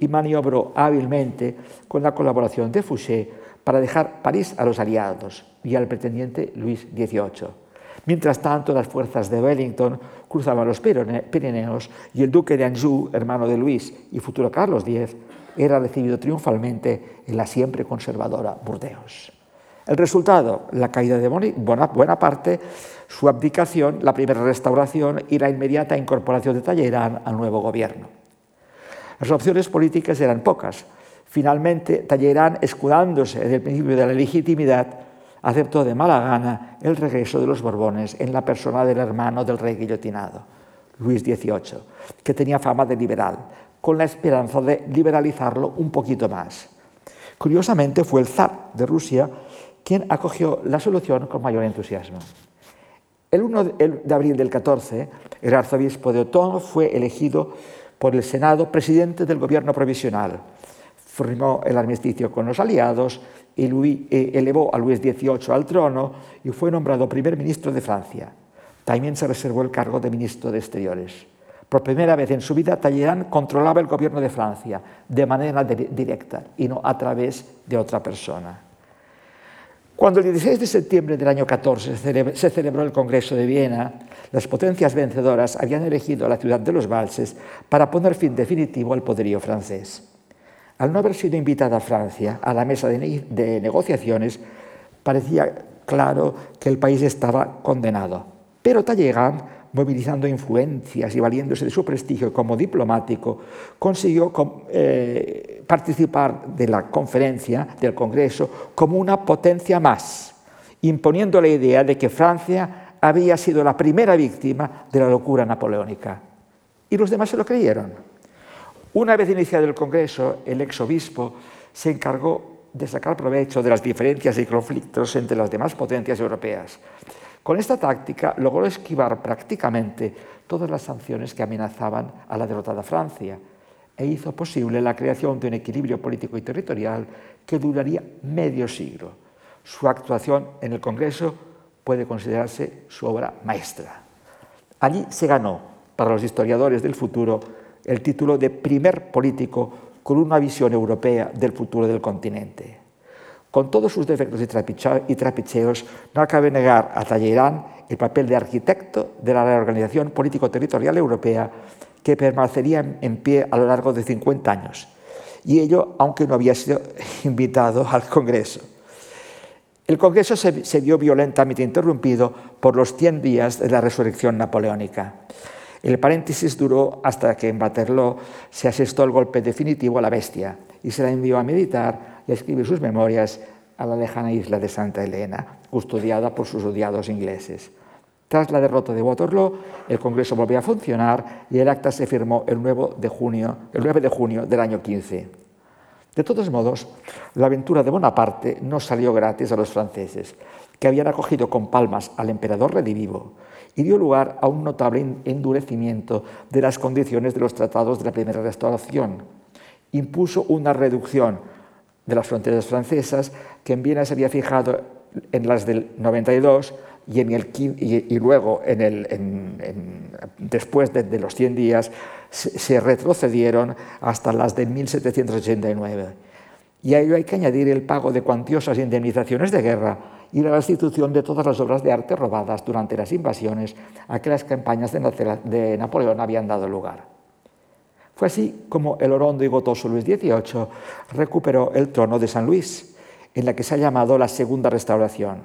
y maniobró hábilmente con la colaboración de Fouché para dejar París a los aliados y al pretendiente Luis XVIII. Mientras tanto, las fuerzas de Wellington cruzaban los Pirineos y el duque de Anjou, hermano de Luis y futuro Carlos X, era recibido triunfalmente en la siempre conservadora Burdeos. El resultado, la caída de Bonaparte, su abdicación, la primera restauración y la inmediata incorporación de Talleyrand al nuevo gobierno. Las opciones políticas eran pocas. Finalmente, Talleyrand, escudándose del principio de la legitimidad, aceptó de mala gana el regreso de los Borbones en la persona del hermano del rey guillotinado, Luis XVIII, que tenía fama de liberal, con la esperanza de liberalizarlo un poquito más. Curiosamente, fue el zar de Rusia quien acogió la solución con mayor entusiasmo. El 1 de abril del 14, el arzobispo de Otón fue elegido por el Senado presidente del gobierno provisional. Firmó el armisticio con los aliados y eh, elevó a Luis XVIII al trono y fue nombrado primer ministro de Francia. También se reservó el cargo de ministro de Exteriores. Por primera vez en su vida, Talleyrand controlaba el gobierno de Francia de manera directa y no a través de otra persona. Cuando el 16 de septiembre del año 14 se celebró el Congreso de Viena, las potencias vencedoras habían elegido la ciudad de los Valses para poner fin definitivo al poderío francés. Al no haber sido invitada Francia a la mesa de, negociaciones, parecía claro que el país estaba condenado. Pero Talleyrand, movilizando influencias y valiéndose de su prestigio como diplomático, consiguió eh, participar de la conferencia, del Congreso, como una potencia más, imponiendo la idea de que Francia había sido la primera víctima de la locura napoleónica. Y los demás se lo creyeron. Una vez iniciado el Congreso, el exobispo se encargó de sacar provecho de las diferencias y conflictos entre las demás potencias europeas. Con esta táctica logró esquivar prácticamente todas las sanciones que amenazaban a la derrotada Francia e hizo posible la creación de un equilibrio político y territorial que duraría medio siglo. Su actuación en el Congreso puede considerarse su obra maestra. Allí se ganó, para los historiadores del futuro, el título de primer político con una visión europea del futuro del continente. Con todos sus defectos y trapicheos, no cabe negar a Talleyrand el papel de arquitecto de la reorganización político-territorial europea que permanecería en pie a lo largo de 50 años, y ello aunque no había sido [LAUGHS] invitado al Congreso. El Congreso se, vio violentamente interrumpido por los 100 días de la resurrección napoleónica. El paréntesis duró hasta que en Waterloo se asestó el golpe definitivo a la bestia y se la envió a meditar y a escribir sus memorias a la lejana isla de Santa Elena, custodiada por sus odiados ingleses. Tras la derrota de Waterloo, el Congreso volvió a funcionar y el acta se firmó el 9 de junio, el 9 de junio del año 15. De todos modos, la aventura de Bonaparte no salió gratis a los franceses, que habían acogido con palmas al emperador redivivo, y dio lugar a un notable endurecimiento de las condiciones de los tratados de la Primera Restauración. Impuso una reducción de las fronteras francesas que en Viena se había fijado en las del 92 y, en y, luego, en el, después de, los 100 días, se, se, retrocedieron hasta las de 1789. y a ello hay que añadir el pago de cuantiosas indemnizaciones de guerra y la restitución de todas las obras de arte robadas durante las invasiones a que las campañas de Napoleón habían dado lugar. Fue así como el orondo y gotoso Luis XVIII recuperó el trono de San Luis, en la que se ha llamado la Segunda Restauración.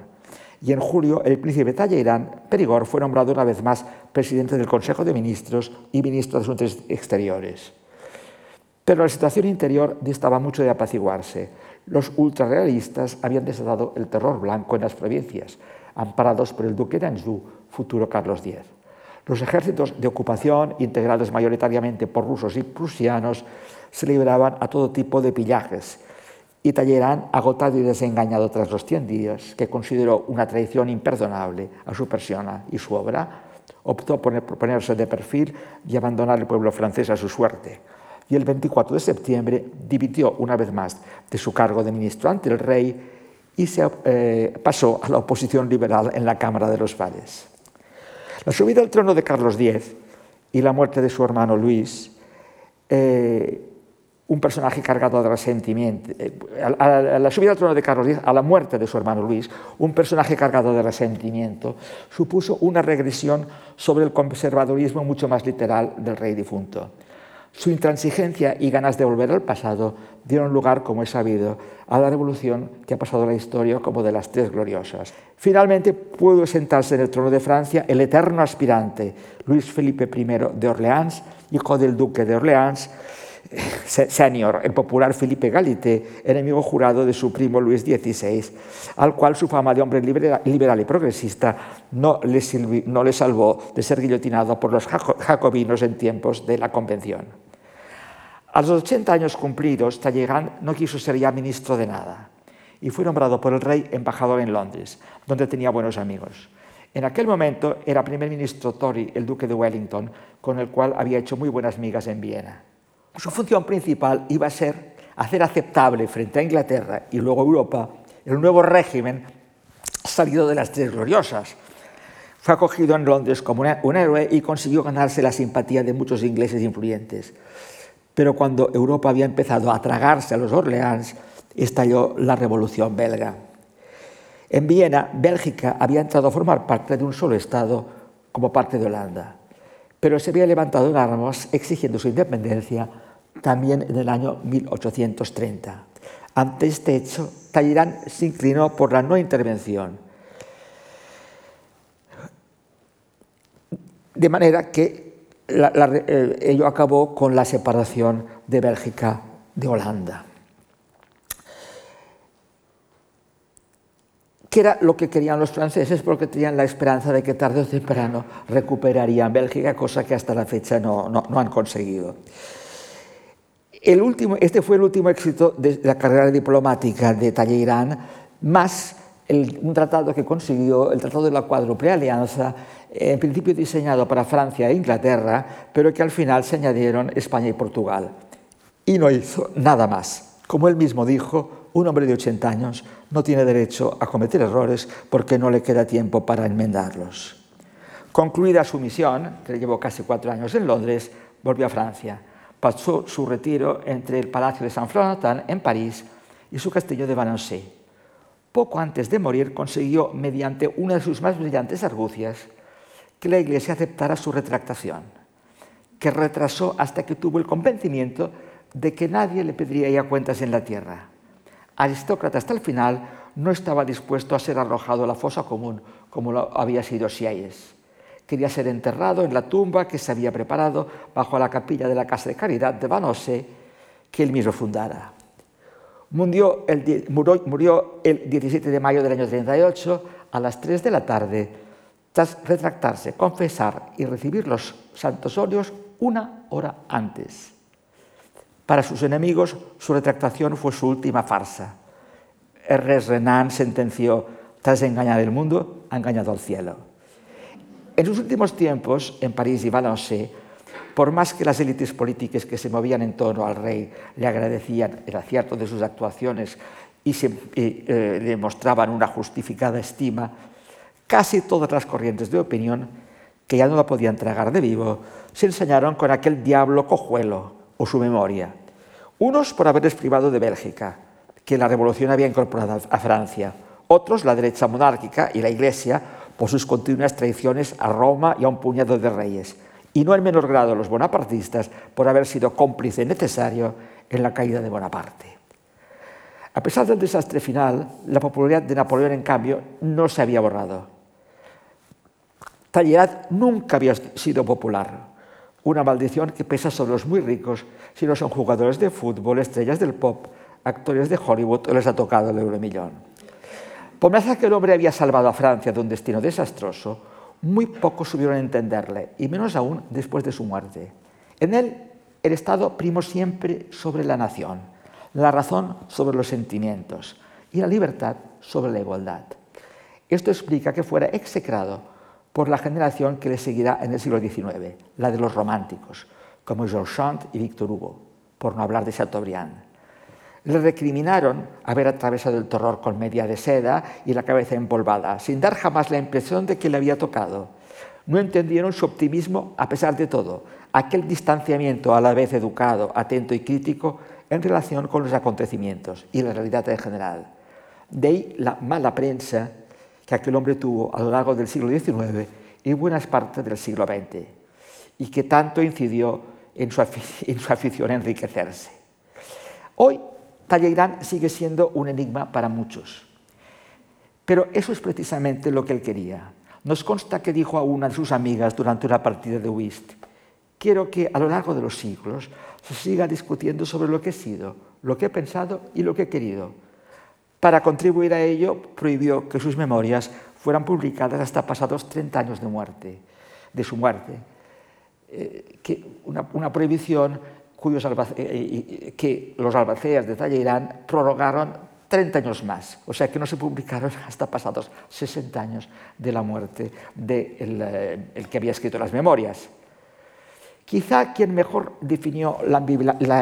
Y en julio el príncipe Talleyrand Perigord fue nombrado una vez más presidente del Consejo de Ministros y ministro de Asuntos Exteriores. Pero la situación interior distaba mucho de apaciguarse. Los ultrarrealistas habían desatado el terror blanco en las provincias, amparados por el duque de Anjou, futuro Carlos X. Los ejércitos de ocupación, integrados mayoritariamente por rusos y prusianos, se libraban a todo tipo de pillajes. Y Talleyrand, agotado y desengañado tras los 100 días, que consideró una traición imperdonable a su persona y su obra, optó por ponerse de perfil y abandonar el pueblo francés a su suerte. Y el 24 de septiembre dimitió una vez más de su cargo de ministro ante el rey y se eh, pasó a la oposición liberal en la Cámara de los Valles. La subida al trono de Carlos X y la muerte de su hermano Luis, eh, un personaje cargado de resentimiento, eh, la subida al trono de Carlos a la muerte de su hermano Luis, un personaje cargado de resentimiento, supuso una regresión sobre el conservadurismo mucho más literal del rey difunto. Su intransigencia y ganas de volver al pasado dieron lugar, como es sabido, a la revolución que ha pasado la historia como de las tres gloriosas. Finalmente pudo sentarse en el trono de Francia el eterno aspirante Luis Felipe I de Orleans, hijo del duque de Orleans, senior, el popular Felipe Galité, enemigo jurado de su primo Luis XVI, al cual su fama de hombre liberal y progresista no le, no le salvó de ser guillotinado por los jacobinos en tiempos de la Convención. A los 80 años cumplidos, Talleyrand no quiso ser ya ministro de nada y fue nombrado por el rey embajador en Londres, donde tenía buenos amigos. En aquel momento era primer ministro Tory el duque de Wellington, con el cual había hecho muy buenas migas en Viena. Su función principal iba a ser hacer aceptable frente a Inglaterra y luego Europa el nuevo régimen salido de las tres gloriosas. Fue acogido en Londres como un héroe y consiguió ganarse la simpatía de muchos ingleses influyentes. Pero cuando Europa había empezado a tragarse a los Orleans, estalló la Revolución belga. En Viena, Bélgica había entrado a formar parte de un solo Estado como parte de Holanda pero se había levantado en armas exigiendo su independencia también en el año 1830. Ante este hecho, Talleyrand se inclinó por la no intervención, de manera que eh, ello acabó con la separación de Bélgica de Holanda. que era lo que querían los franceses porque tenían la esperanza de que tarde o temprano recuperarían Bélgica, cosa que hasta la fecha no, han conseguido. El último, este fue el último éxito de la carrera diplomática de Talleyrand, más un tratado que consiguió, el Tratado de la Cuádruple Alianza, en principio diseñado para Francia e Inglaterra, pero que al final se añadieron España y Portugal. Y no hizo nada más. Como él mismo dijo, un hombre de 80 años no tiene derecho a cometer errores porque no le queda tiempo para enmendarlos. Concluida su misión, que llevó casi cuatro años en Londres, volvió a Francia. Pasó su retiro entre el Palacio de San Florentin en París y su castillo de Valençay. Poco antes de morir consiguió, mediante una de sus más brillantes argucias, que la Iglesia aceptara su retractación, que retrasó hasta que tuvo el convencimiento de que nadie le pediría ya cuentas en la tierra aristócrata hasta el final, no estaba dispuesto a ser arrojado a la fosa común como lo había sido Sieyes. Quería ser enterrado en la tumba que se había preparado bajo la capilla de la Casa de Caridad de Vanose que él mismo fundara. Murió el, murió el 17 de mayo del año 38 a las 3 de la tarde, tras retractarse, confesar y recibir los santos óleos una hora antes. Para sus enemigos, su retractación fue su última farsa. Ernest Renan sentenció, tras engañar el mundo, ha engañado al cielo. En sus últimos tiempos, en París y Valenciennes, por más que las élites políticas que se movían en torno al rey le agradecían el acierto de sus actuaciones y, se, eh, le mostraban una justificada estima, casi todas las corrientes de opinión, que ya no la podían tragar de vivo, se enseñaron con aquel diablo cojuelo o su memoria, unos por haberles privado de Bélgica, que la revolución había incorporado a Francia. Otros, la derecha monárquica y la Iglesia, por sus continuas traiciones a Roma y a un puñado de reyes. Y no en menor grado los bonapartistas por haber sido cómplice necesario en la caída de Bonaparte. A pesar del desastre final, la popularidad de Napoleón, en cambio, no se había borrado. Talleyrand nunca había sido popular, una maldición que pesa sobre los muy ricos si no son jugadores de fútbol, estrellas del pop, actores de Hollywood o les ha tocado el euromillón. Por más que el hombre había salvado a Francia de un destino desastroso, muy pocos supieron entenderle, y menos aún después de su muerte. En él, el Estado primó siempre sobre la nación, la razón sobre los sentimientos y la libertad sobre la igualdad. Esto explica que fuera execrado por la generación que le seguirá en el siglo XIX, la de los románticos, como Georges Sand y Victor Hugo, por no hablar de Chateaubriand. Le recriminaron haber atravesado el terror con media de seda y la cabeza empolvada, sin dar jamás la impresión de que le había tocado. No entendieron su optimismo a pesar de todo, aquel distanciamiento a la vez educado, atento y crítico en relación con los acontecimientos y la realidad en general. De ahí la mala prensa que aquel hombre tuvo a lo largo del siglo XIX y buenas partes del siglo XX, y que tanto incidió en su, [LAUGHS] en su afición a enriquecerse. Hoy, Talleyrand sigue siendo un enigma para muchos, pero eso es precisamente lo que él quería. Nos consta que dijo a una de sus amigas durante una partida de whist, quiero que a lo largo de los siglos se siga discutiendo sobre lo que he sido, lo que he pensado y lo que he querido, para contribuir a ello, prohibió que sus memorias fueran publicadas hasta pasados 30 años de muerte, de su muerte. Eh, que una, prohibición cuyos albace, eh, que los albaceas de Talleyrand prorrogaron 30 años más, o sea que no se publicaron [LAUGHS] hasta pasados 60 años de la muerte del de eh, que había escrito las memorias. Quizá quien mejor definió la,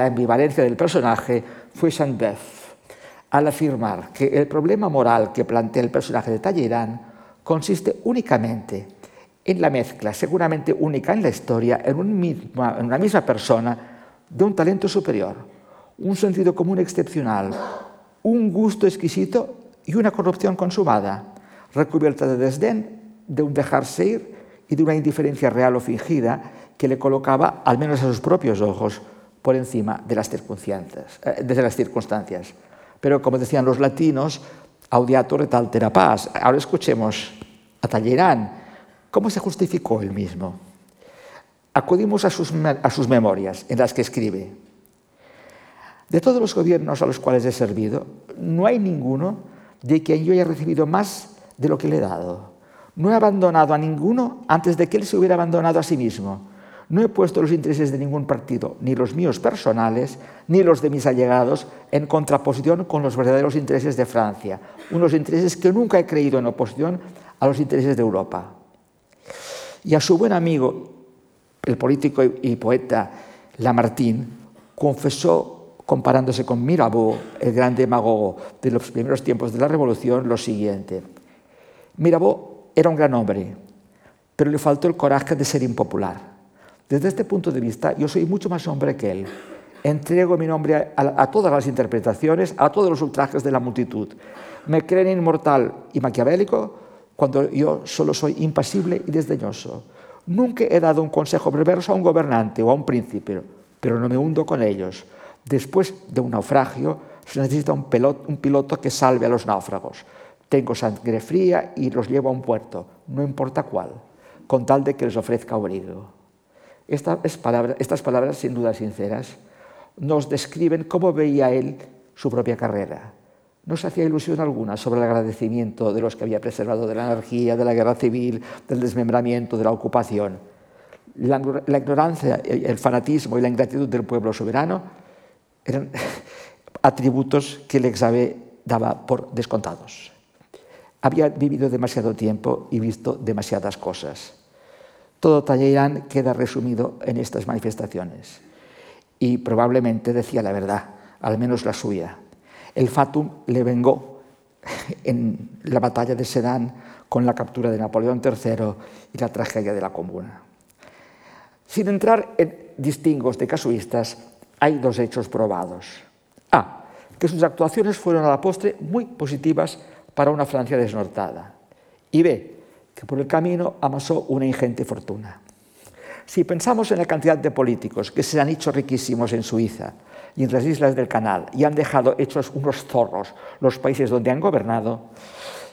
ambivalencia del personaje fue Saint-Beuve al afirmar que el problema moral que plantea el personaje de Talleyrand consiste únicamente en la mezcla, seguramente única en la historia, en, en una misma persona, de un talento superior, un sentido común excepcional, un gusto exquisito y una corrupción consumada, recubierta de desdén, de un dejarse ir y de una indiferencia real o fingida que le colocaba, al menos a sus propios ojos, por encima de las circunstancias. Eh, de las circunstancias. Pero como decían los latinos, audiator et altera paz. Ahora escuchemos a Talleyrand. ¿Cómo se justificó él mismo? Acudimos a sus, a sus memorias en las que escribe. De todos los gobiernos a los cuales he servido, no hay ninguno de quien yo haya recibido más de lo que le he dado. No he abandonado a ninguno antes de que él se hubiera abandonado a sí mismo. No he puesto los intereses de ningún partido, ni los míos personales, ni los de mis allegados, en contraposición con los verdaderos intereses de Francia, unos intereses que nunca he creído en oposición a los intereses de Europa. Y a su buen amigo, el político y poeta Lamartine, confesó, comparándose con Mirabeau, el gran demagogo de los primeros tiempos de la Revolución, lo siguiente. Mirabeau era un gran hombre, pero le faltó el coraje de ser impopular. Desde este punto de vista, yo soy mucho más hombre que él. Entrego mi nombre a, todas las interpretaciones, a todos los ultrajes de la multitud. Me creen inmortal y maquiavélico cuando yo solo soy impasible y desdeñoso. Nunca he dado un consejo perverso a un gobernante o a un príncipe, pero no me hundo con ellos. Después de un naufragio, se necesita un, un piloto que salve a los náufragos. Tengo sangre fría y los llevo a un puerto, no importa cuál, con tal de que les ofrezca abrigo. Estas palabras, sin duda sinceras, nos describen cómo veía él su propia carrera. No se hacía ilusión alguna sobre el agradecimiento de los que había preservado de la anarquía, de la guerra civil, del desmembramiento, de la ocupación. La, ignorancia, el fanatismo y la ingratitud del pueblo soberano eran [LAUGHS] atributos que el daba por descontados. Había vivido demasiado tiempo y visto demasiadas cosas. Todo Talleyrand queda resumido en estas manifestaciones. Y probablemente decía la verdad, al menos la suya. El fatum le vengó [LAUGHS] en la batalla de Sedan con la captura de Napoleón III y la tragedia de la Comuna. Sin entrar en distingos de casuistas, hay dos hechos probados. A. que sus actuaciones fueron a la postre muy positivas para una Francia desnortada. Y ve que por el camino amasó una ingente fortuna. Si pensamos en la cantidad de políticos que se han hecho riquísimos en Suiza y en las islas del Canal y han dejado hechos unos zorros los países donde han gobernado,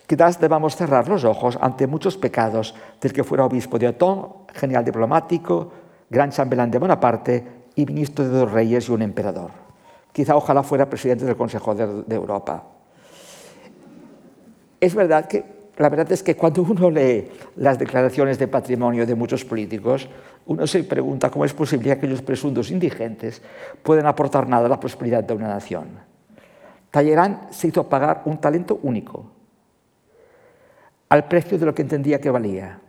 quizás debamos cerrar los ojos ante muchos pecados del que fuera obispo de Otón, general diplomático, gran chambelán de Bonaparte y ministro de dos reyes y un emperador. Quizá ojalá fuera presidente del Consejo de, de Europa. Es verdad que la verdad es que cuando uno lee las declaraciones de patrimonio de muchos políticos, uno se pregunta cómo es posible que aquellos presuntos indigentes puedan aportar nada a la prosperidad de una nación. Talleyrand se hizo pagar un talento único, al precio de lo que entendía que valía.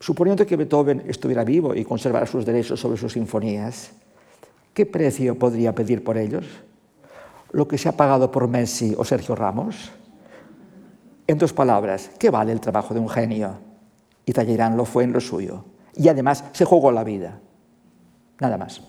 Suponiendo que Beethoven estuviera vivo y conservara sus derechos sobre sus sinfonías, ¿qué precio podría pedir por ellos? ¿Lo que se ha pagado por Messi o Sergio Ramos? En dos palabras, ¿qué vale el trabajo de un genio? Y Talleyrand lo fue en lo suyo. Y además se jugó la vida. Nada más.